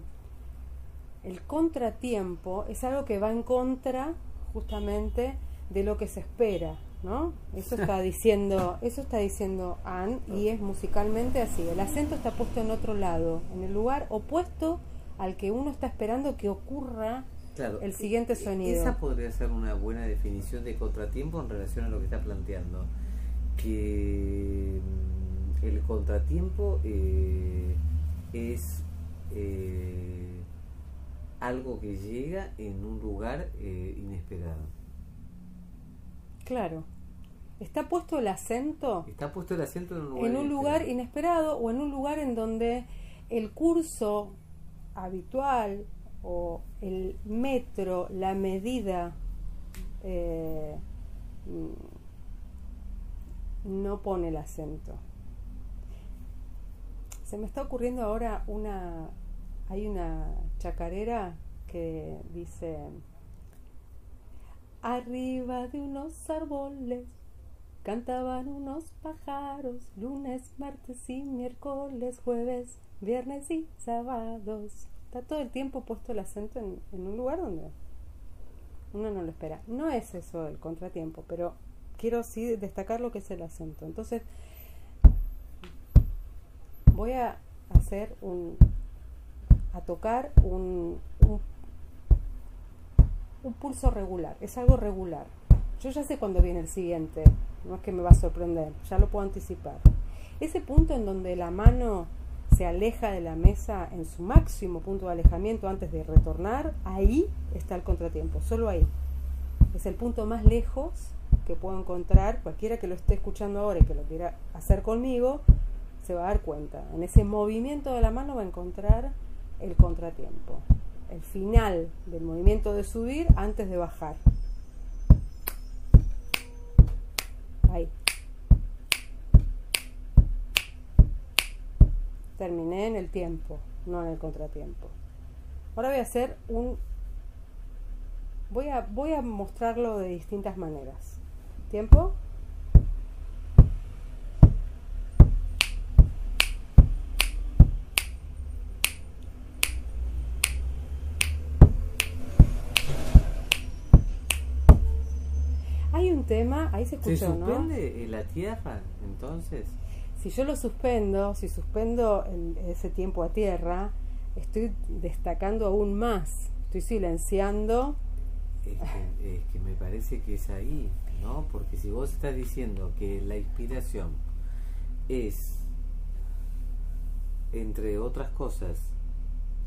el contratiempo es algo que va en contra justamente de lo que se espera, ¿no? Eso está diciendo, eso está diciendo Anne y es musicalmente así. El acento está puesto en otro lado, en el lugar opuesto al que uno está esperando que ocurra Claro, el siguiente e- sonido. Esa podría ser una buena definición de contratiempo en relación a lo que está planteando. Que mm, el contratiempo eh, es eh, algo que llega en un lugar eh, inesperado. Claro. Está puesto el acento Está puesto el acento en un lugar en un lugar inesperado. inesperado o en un lugar en donde el curso habitual o el metro, la medida, eh, mm, no pone el acento. Se me está ocurriendo ahora una, hay una chacarera que dice, arriba de unos árboles Cantaban unos pájaros lunes, martes y miércoles, jueves, viernes y sábados. Está todo el tiempo puesto el acento en, en un lugar donde uno no lo espera. No es eso el contratiempo, pero quiero sí destacar lo que es el acento. Entonces, voy a hacer un. A tocar un, un, pulso regular. Es algo regular. Yo ya sé cuándo viene el siguiente, no es que me va a sorprender, ya lo puedo anticipar. Ese punto en donde la mano se aleja de la mesa en su máximo punto de alejamiento antes de retornar, ahí está el contratiempo, solo ahí. Es el punto más lejos que puedo encontrar, cualquiera que lo esté escuchando ahora y que lo quiera hacer conmigo, se va a dar cuenta. En ese movimiento de la mano va a encontrar el contratiempo, el final del movimiento de subir antes de bajar. Ahí. Terminé en el tiempo, no en el contratiempo. Ahora voy a hacer un... Voy a, voy a mostrarlo de distintas maneras. ¿Tiempo? Hay un tema, ahí se ¿Se escuchó, ¿no? suspende eh, la tierra entonces? Si yo lo suspendo, si suspendo el- ese tiempo a tierra, estoy destacando aún más. estoy silenciando. Es que, es que me parece que es ahí, ¿no? Porque si vos estás diciendo que la inspiración es, entre otras cosas,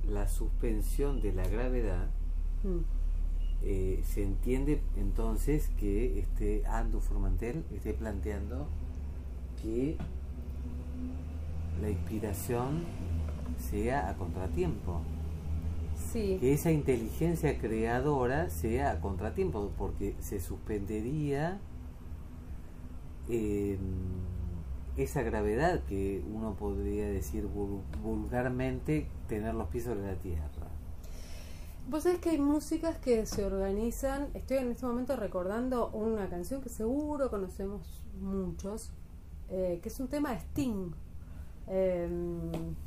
la suspensión de la gravedad, Mm. Eh, se entiende entonces que este Ando Formantel esté planteando que la inspiración sea a contratiempo, Sí, que esa inteligencia creadora sea a contratiempo, porque se suspendería eh, esa gravedad que uno podría decir vul- vulgarmente tener los pies sobre la tierra. Vos sabés que hay músicas que se organizan. Estoy en este momento recordando una canción que seguro conocemos muchos, eh, que es un tema de Sting. Eh,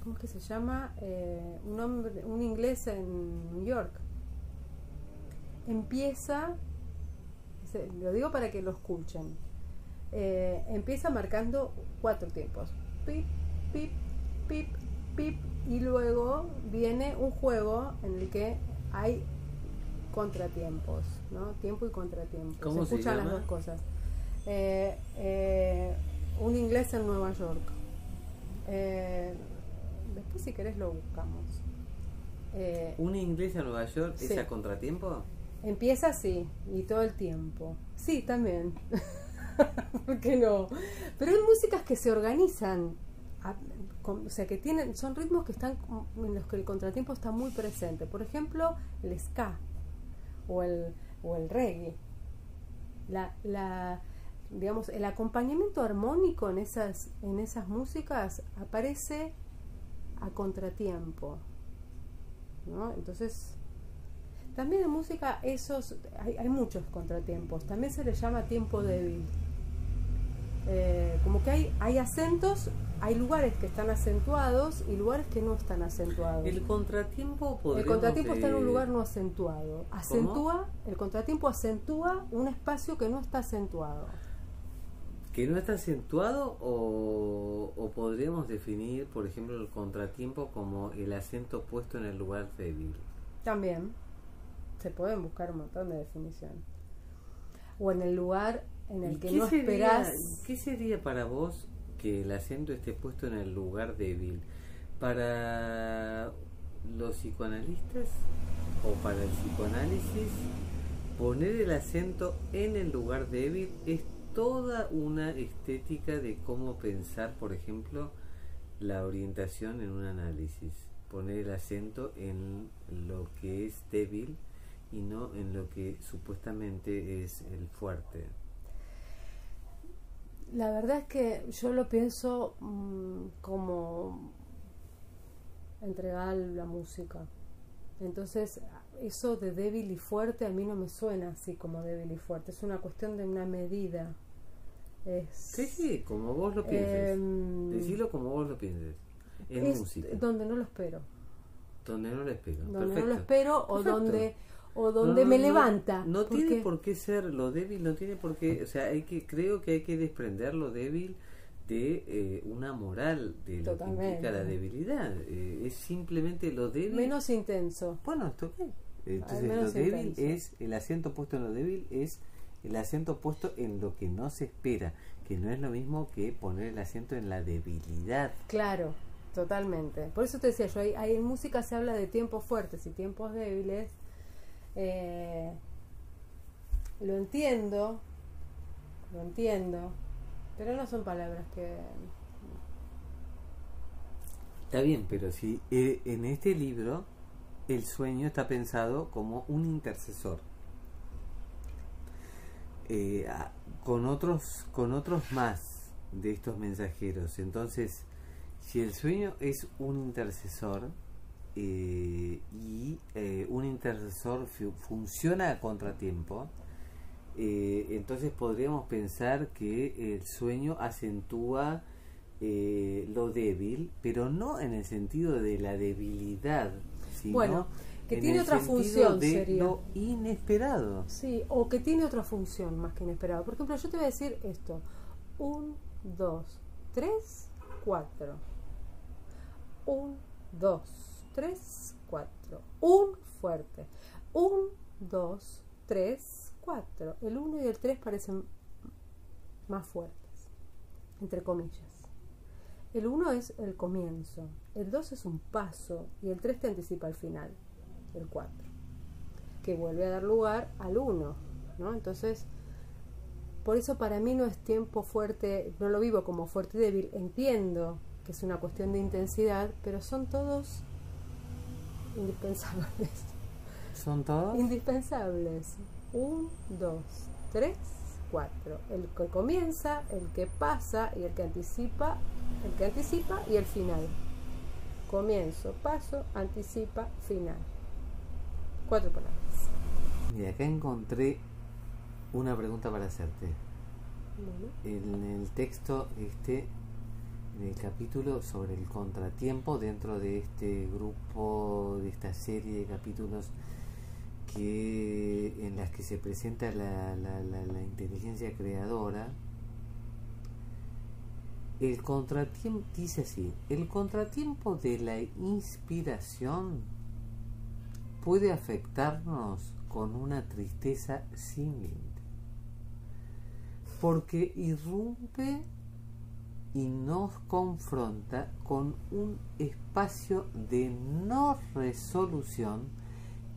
¿Cómo es que se llama? Eh, un, hombre, un inglés en New York. Empieza, lo digo para que lo escuchen, eh, empieza marcando cuatro tiempos. Pip, pip, pip, pip, y luego viene un juego en el que hay contratiempos, ¿no? Tiempo y contratiempo. ¿Cómo se se escuchan las dos cosas. Eh, eh, un inglés en Nueva York. Eh, después, si querés, lo buscamos. ¿Un inglés a Nueva York Sí. es a contratiempo? Empieza así, y todo el tiempo. Sí, también. ¿Por qué no? Pero hay músicas que se organizan, a- con- o sea, que tienen, son ritmos que están en los que el contratiempo está muy presente. Por ejemplo, el ska o el, o el reggae. La, la, digamos, el acompañamiento armónico en esas, en esas músicas aparece a contratiempo. ¿no? Entonces, también en música esos hay, hay muchos contratiempos. También se le llama tiempo débil. Eh, como que hay, hay acentos, hay lugares que están acentuados y lugares que no están acentuados. El contratiempo El contratiempo está en un lugar no acentuado. Acentúa, el contratiempo acentúa un espacio que no está acentuado. ¿Que no está acentuado o, o podríamos definir, por ejemplo, el contratiempo como el acento puesto en el lugar débil? También se pueden buscar un montón de definiciones. O en el lugar en ¿Y el que no sería- esperás. ¿Qué sería para vos que el acento esté puesto en el lugar débil? ¿Para los psicoanalistas o para el psicoanálisis? Poner el acento en el lugar débil es toda una estética de cómo pensar, por ejemplo, la orientación en un análisis. Poner el acento en lo que es débil y no en lo que supuestamente es el fuerte. La verdad es que yo lo pienso mm, como entregar la música. Entonces, eso de débil y fuerte a mí no me suena así como débil y fuerte. Es una cuestión de una medida. Es, Sí, sí, como vos lo pienses. em, Decilo como vos lo pienses. En es música. donde no lo espero. Donde no lo espero. Donde Perfecto. no lo espero o Perfecto. donde o donde no, me no, levanta. No tiene por qué ser lo débil, no tiene por qué. O sea, hay que, creo que hay que desprender lo débil de eh, una moral de lo que implica la debilidad. Eh, es simplemente lo débil. menos intenso. Bueno, esto qué. Entonces, lo débil intenso. es el acento puesto en lo débil es el acento puesto en lo que no se espera, que no es lo mismo que poner el acento en la debilidad. Claro, totalmente. Por eso te decía yo, hay, hay en música se habla de tiempos fuertes y tiempos débiles. Eh, lo entiendo, lo entiendo, pero no son palabras que... Está bien, pero si eh, en este libro el sueño está pensado como un intercesor. Eh, con otros con otros más de estos mensajeros. Entonces, si el sueño es un intercesor eh, y eh, un intercesor fu- funciona a contratiempo, eh, entonces podríamos pensar que el sueño acentúa lo débil, pero no en el sentido de la debilidad, sino Bueno, que en tiene el otra función, de sería. lo inesperado. Sí, o que tiene otra función más que inesperada. Por ejemplo, yo te voy a decir esto. Un, dos, tres, cuatro. Un, dos, tres, cuatro. Un fuerte. Un, dos, tres, cuatro. El uno y el tres parecen más fuertes, entre comillas. El uno es el comienzo, el dos es un paso y el tres te anticipa el final, el cuatro, que vuelve a dar lugar al uno, ¿no? Entonces, por eso para mí no es tiempo fuerte, no lo vivo como fuerte y débil, entiendo que es una cuestión de intensidad, pero son todos indispensables. ¿Son todos? Indispensables. Un, dos, tres, cuatro. El que comienza, el que pasa y el que anticipa, el que anticipa y el final. Comienzo, paso, anticipa, final. Cuatro palabras. Y acá encontré una pregunta para hacerte. Bueno, En el texto, este, en el capítulo sobre el contratiempo, dentro de este grupo, de esta serie de capítulos que en las que se presenta la, la inteligencia creadora, el contratiempo, dice así, el contratiempo de la inspiración puede afectarnos con una tristeza sin límite, porque irrumpe y nos confronta con un espacio de no resolución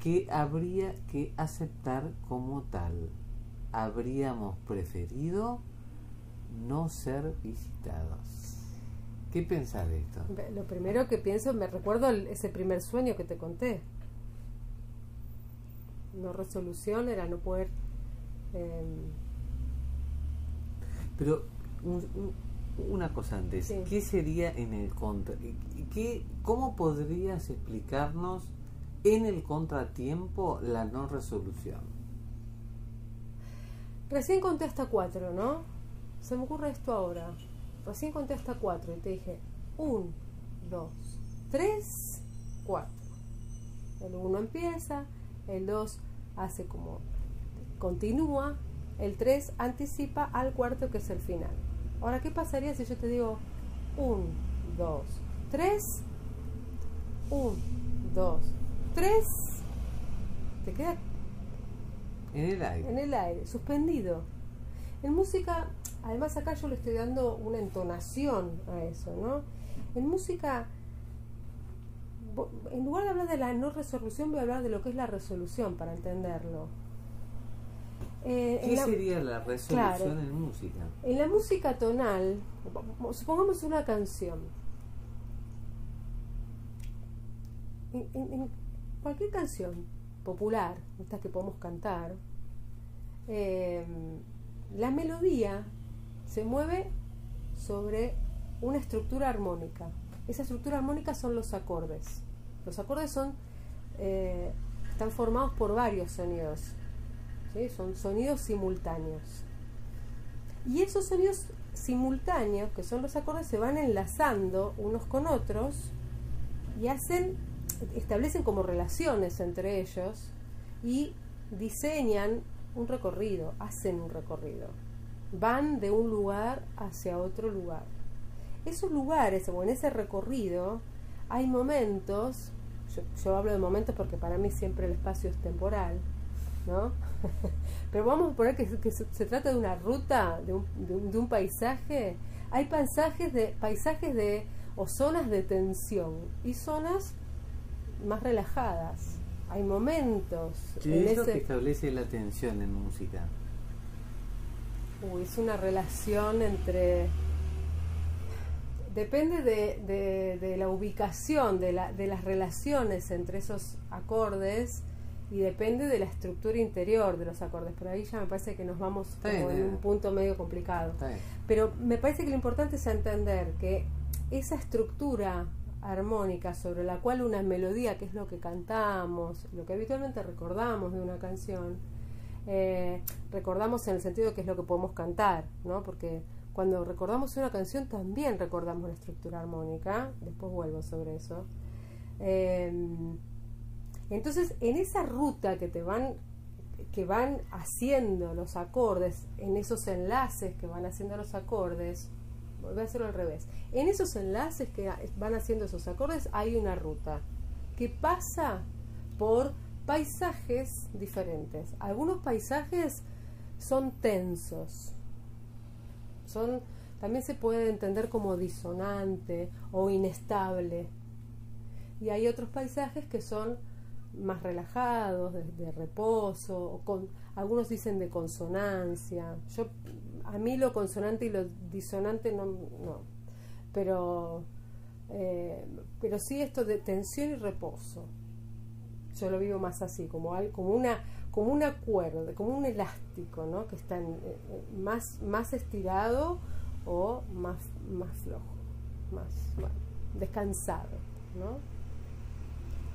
que habría que aceptar como tal. Habríamos preferido no ser visitados. ¿Qué pensás de esto? Lo primero que pienso, me recuerdo ese primer sueño que te conté. No resolución era no poder. em, Pero un- un- una cosa antes, Sí. ¿qué sería en el contra? ¿Qué, ¿Cómo podrías explicarnos en el contratiempo la no resolución? Recién conté hasta cuatro, ¿no? Se me ocurre esto ahora. Recién conté hasta cuatro y te dije un, dos, tres, cuatro. El uno empieza, el dos hace como continúa, el tres anticipa al cuarto que es el final. Ahora, ¿qué pasaría si yo te digo un, dos, tres, un, dos, tres? Te queda En el aire. en el aire, suspendido. En música, además acá yo le estoy dando una entonación a eso, ¿no? En música, en lugar de hablar de la no resolución, voy a hablar de lo que es la resolución para entenderlo. Eh, ¿Qué la- sería la resolución Claro. en música? en la música tonal, supongamos una canción. En, en- en cualquier canción popular, estas que podemos cantar, eh, la melodía se mueve sobre una estructura armónica. Esa estructura armónica son los acordes. Los acordes son eh, están formados por varios sonidos. Son sonidos simultáneos. Y esos sonidos simultáneos, que son los acordes, se van enlazando unos con otros y hacen, establecen como relaciones entre ellos y diseñan un recorrido, hacen un recorrido. Van de un lugar hacia otro lugar. Esos lugares, o en ese recorrido, hay momentos, yo hablo de momentos porque para mí siempre el espacio es temporal, ¿no? Pero vamos a poner que, que se, trata de una ruta, de un, de un, de un paisaje. Hay paisajes de, paisajes de, o zonas de tensión y zonas más relajadas. Hay momentos. ¿Qué es lo ese- que establece la tensión en música? Uy, es una relación entre... Depende de, de- de la ubicación, de, la, de las relaciones entre esos acordes y depende de la estructura interior de los acordes. Pero ahí ya me parece que nos vamos como en eh. un punto medio complicado. Pero me parece que lo importante es entender que esa estructura armónica sobre la cual una melodía, que es lo que cantamos, lo que habitualmente recordamos de una canción, eh, recordamos en el sentido de que es lo que podemos cantar, ¿no? Porque cuando recordamos una canción también recordamos la estructura armónica, después vuelvo sobre eso. Eh, entonces, en esa ruta que te van que van haciendo los acordes, en esos enlaces que van haciendo los acordes, voy a hacerlo al revés. En esos enlaces que van haciendo esos acordes hay una ruta. que pasa por paisajes diferentes. Algunos paisajes son tensos, son también se puede entender como disonante o inestable. Y hay otros paisajes que son más relajados, de, reposo, con, algunos dicen de consonancia. Yo, a mí lo consonante y lo disonante no, no. Pero, eh, pero sí esto de tensión y reposo. Yo lo vivo más así, como, como, una, como una cuerda, como un elástico, ¿no? Que está eh, eh, más, más estirado o más, más flojo, más descansado, ¿no?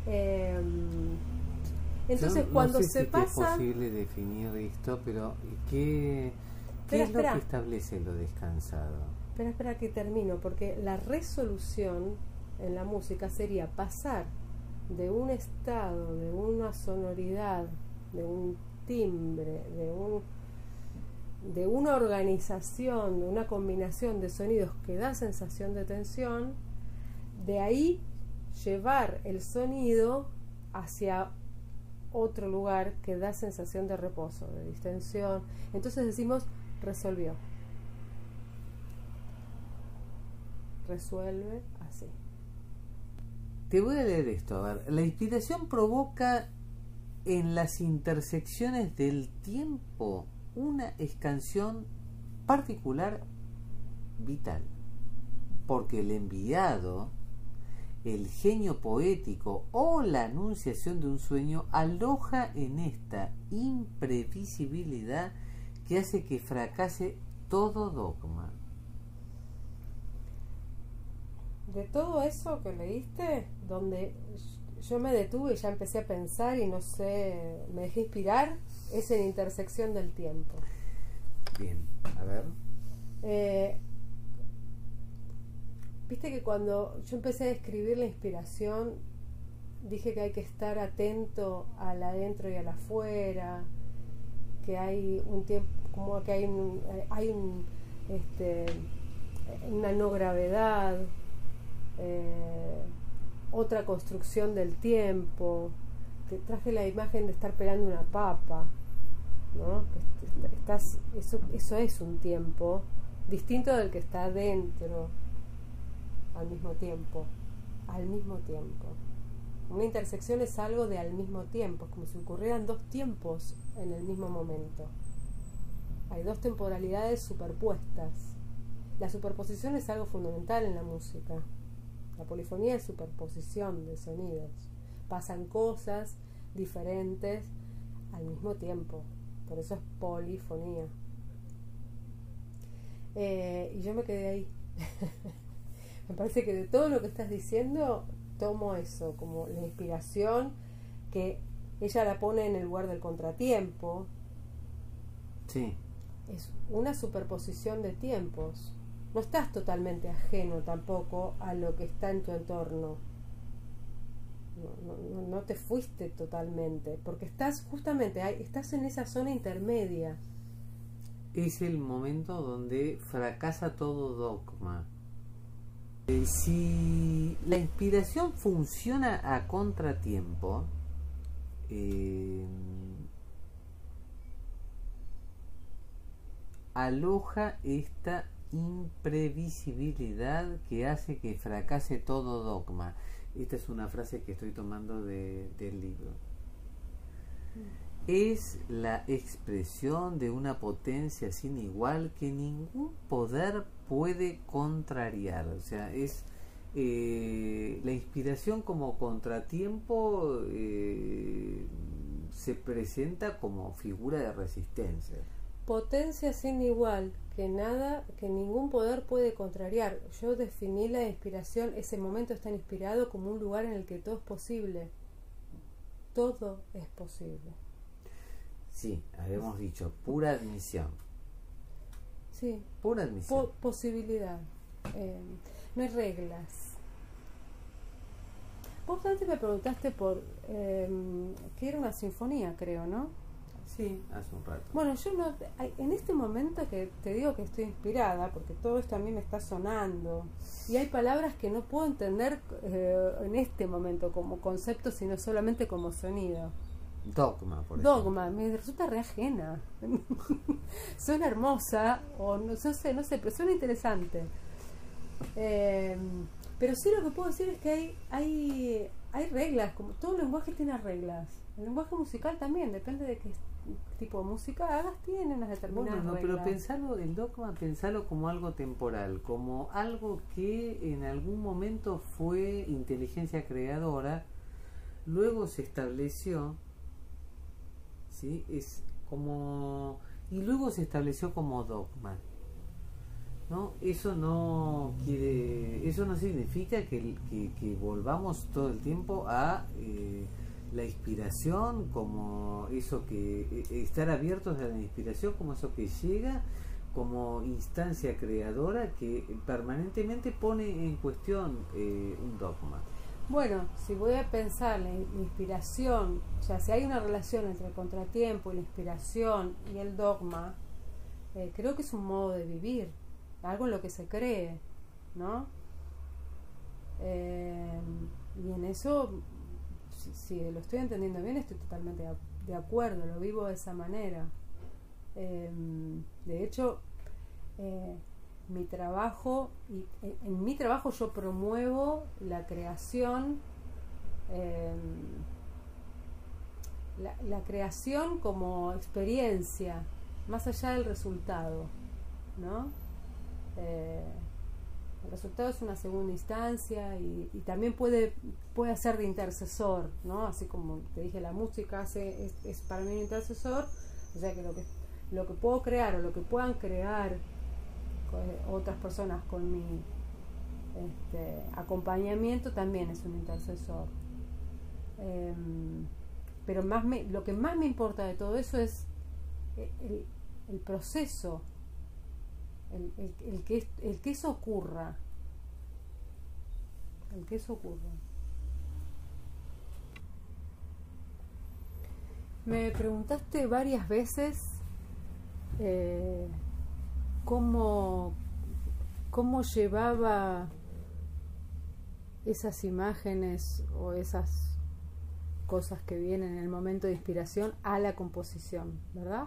Em, entonces, cuando se pasa. Es posible definir esto, pero ¿qué, qué es lo que establece lo descansado? Espera, espera que termino, porque la resolución en la música sería pasar de un estado, de una sonoridad, de un timbre, de un de una organización, de una combinación de sonidos que da sensación de tensión, de ahí llevar el sonido hacia otro lugar que da sensación de reposo, de distensión. Entonces decimos resolvió. Resuelve así. Te voy a leer esto. A ver, la inspiración provoca en las intersecciones del tiempo una escansión particular vital. Porque el enviado el genio poético o la anunciación de un sueño aloja en esta imprevisibilidad que hace que fracase todo dogma. De todo eso que leíste, donde yo me detuve y ya empecé a pensar y no sé, me dejé inspirar, es en intersección del tiempo. Bien, a ver. Eh, Viste que cuando yo empecé a escribir la inspiración, dije que hay que estar atento al adentro y al afuera, que hay un tiempo, como que hay un, hay un este, una no gravedad, eh, otra construcción del tiempo. Te traje la imagen de estar pelando una papa, ¿no? Estás, eso, eso es un tiempo distinto del que está adentro al mismo tiempo, al mismo tiempo. Una intersección es algo de al mismo tiempo, es como si ocurrieran dos tiempos en el mismo momento. Hay dos temporalidades superpuestas. La superposición es algo fundamental en la música. La polifonía es superposición de sonidos. Pasan cosas diferentes al mismo tiempo. Por eso es polifonía. Eh, y yo me quedé ahí. Me parece que de todo lo que estás diciendo, tomo eso, como la inspiración que ella la pone en el lugar del contratiempo. Sí. Es una superposición de tiempos. No estás totalmente ajeno tampoco a lo que está en tu entorno. No, no, no te fuiste totalmente, porque estás justamente, estás en esa zona intermedia. Es el momento donde fracasa todo dogma si la inspiración funciona a contratiempo, eh, aloja esta imprevisibilidad que hace que fracase todo dogma. Esta es una frase que estoy tomando del libro. Es la expresión de una potencia sin igual que ningún poder puede contrariar. O sea, es eh, la inspiración como contratiempo eh, se presenta como figura de resistencia. Potencia sin igual, que nada, que ningún poder puede contrariar. Yo definí la inspiración, ese momento está inspirado como un lugar en el que todo es posible. Todo es posible. Sí, habíamos dicho, pura admisión. Sí. Pura admisión. posibilidad. Eh, no hay reglas. Vos antes me preguntaste por eh, que era una sinfonía, creo, ¿no? Sí. hace un rato. Bueno, yo no, hay- en este momento que te digo que estoy inspirada, porque todo esto a mí me está sonando, y hay palabras que no puedo entender eh, en este momento como concepto, sino solamente como sonido. Dogma, por ejemplo. Dogma, me resulta re ajena. suena hermosa, o no, no sé, no sé, pero suena interesante. Eh, pero sí lo que puedo decir es que hay, hay, hay reglas, como todo lenguaje tiene reglas. El lenguaje musical también, depende de qué tipo de música hagas, tiene unas determinadas Bueno, no, pero reglas. pensalo, el dogma, pensalo como algo temporal, como algo que en algún momento fue inteligencia creadora, luego se estableció, ¿sí? Es como... y luego se estableció como dogma. ¿No? Eso no quiere, eso no significa que, que- volvamos todo el tiempo a eh, la inspiración, como eso que eh, estar abiertos a la inspiración, como eso que llega como instancia creadora que permanentemente pone en cuestión eh, un dogma. Bueno, si voy a pensar la in- la inspiración, o sea, si hay una relación entre el contratiempo y la inspiración y el dogma, eh, creo que es un modo de vivir, algo en lo que se cree, ¿no? Eh, y en eso, si, lo estoy entendiendo bien, estoy totalmente de, de acuerdo, lo vivo de esa manera. Eh, de hecho, eh, mi trabajo, y en, en mi trabajo yo promuevo la creación, eh, la, creación como experiencia, más allá del resultado, ¿no? Eh, el resultado es una segunda instancia y, también puede, puede ser de intercesor, ¿no? Así como te dije, la música hace, es, es para mí un intercesor, o sea que lo que, lo que puedo crear o lo que puedan crear otras personas con mi este, acompañamiento también es un intercesor. Em, pero más me- lo que más me importa de todo eso es el, el- proceso, el, el- que, el que eso ocurra. El que eso ocurra. Me preguntaste varias veces eh, cómo, cómo llevaba esas imágenes o esas cosas que vienen en el momento de inspiración a la composición, ¿verdad?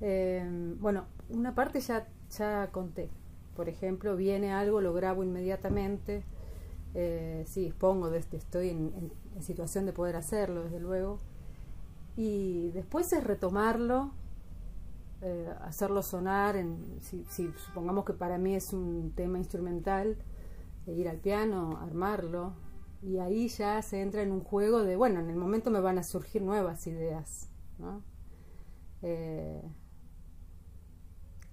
Eh, bueno, una parte ya, ya conté. Por ejemplo, viene algo, lo grabo inmediatamente. Eh, sí, expongo, estoy en situación de poder hacerlo, desde luego. Y después es retomarlo, eh, hacerlo sonar, en, si, supongamos que para mí es un tema instrumental, e ir al piano, armarlo, y ahí ya se entra en un juego de, bueno, en el momento me van a surgir nuevas ideas, ¿no? Eh,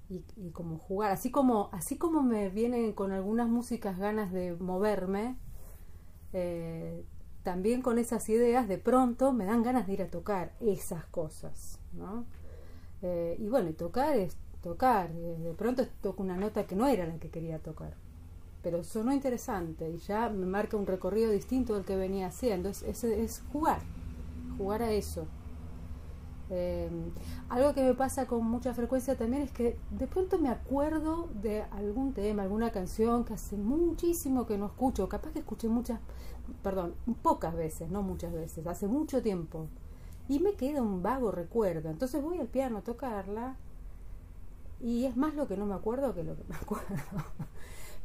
y, como jugar, así como, así como me vienen con algunas músicas ganas de moverme, eh, también con esas ideas de pronto me dan ganas de ir a tocar esas cosas, ¿no? Eh, y bueno, tocar es tocar, eh, de pronto toco una nota que no era la que quería tocar, pero sonó interesante y ya me marca un recorrido distinto del que venía haciendo, es, es, es jugar, jugar a eso. Eh, algo que me pasa con mucha frecuencia también es que de pronto me acuerdo de algún tema, alguna canción que hace muchísimo que no escucho, capaz que escuché muchas, perdón, pocas veces, no muchas veces, hace mucho tiempo, y me queda un vago recuerdo. Entonces voy al piano a tocarla y es más lo que no me acuerdo que lo que me acuerdo.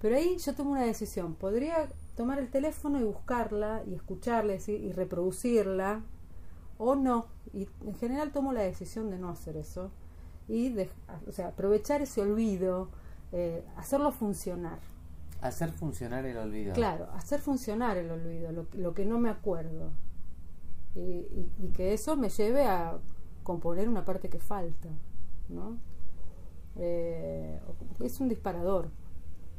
Pero ahí yo tomo una decisión, podría tomar el teléfono y buscarla y escucharla y y reproducirla o no. Y en general tomo la decisión de no hacer eso y de, o sea, aprovechar ese olvido, eh, hacerlo funcionar. Hacer funcionar el olvido. Claro, hacer funcionar el olvido, lo, lo que no me acuerdo. Y, que eso me lleve a componer una parte que falta. ¿no? Eh, es un disparador.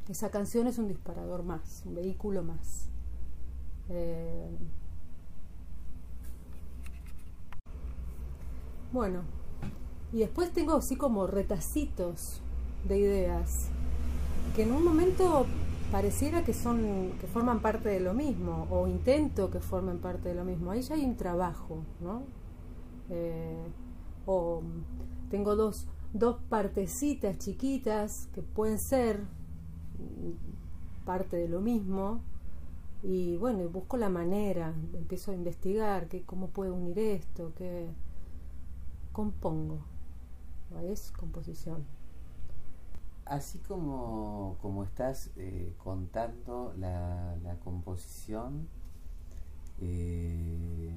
Esa canción es un disparador más, un vehículo más. Eh, bueno, y después tengo así como retacitos de ideas que en un momento pareciera que son que forman parte de lo mismo o intento que formen parte de lo mismo. Ahí ya hay un trabajo no Eh, o tengo dos, dos partecitas chiquitas que pueden ser parte de lo mismo y bueno, busco la manera, empiezo a investigar que, cómo puedo unir esto, que compongo, es composición. Así como, como estás eh, contando la, la composición, eh,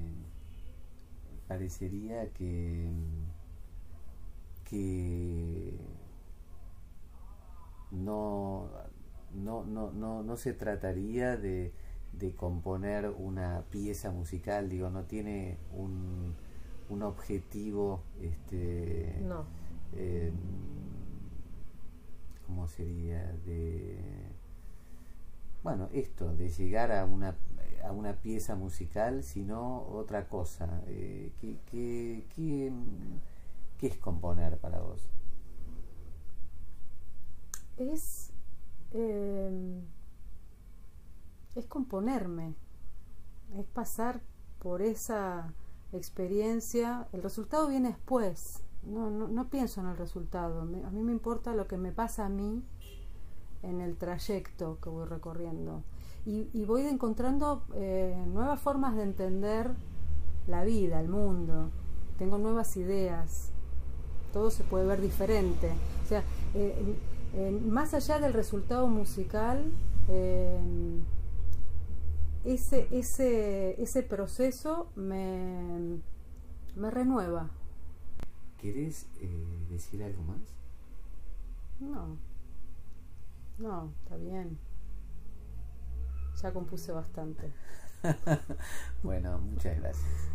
parecería que, que no, no, no, no, no se trataría de, de componer una pieza musical, digo, no tiene un, un objetivo, este, no. Eh, ¿cómo sería? De, bueno, esto, de llegar a una, a una pieza musical, sino otra cosa. Eh, ¿qué, qué, es componer para vos? Es, eh, es componerme, es pasar por esa experiencia. El resultado viene después. No, no, no pienso en el resultado. a mí me importa lo que me pasa a mí en el trayecto que voy recorriendo. Y, voy encontrando eh, nuevas formas de entender la vida, el mundo. Tengo nuevas ideas. Todo se puede ver diferente. O sea, eh, más allá del resultado musical, eh, ese, ese, ese proceso me, me renueva. ¿Quieres eh, decir algo más? No. No, está bien. Ya compuse bastante. bueno, muchas gracias.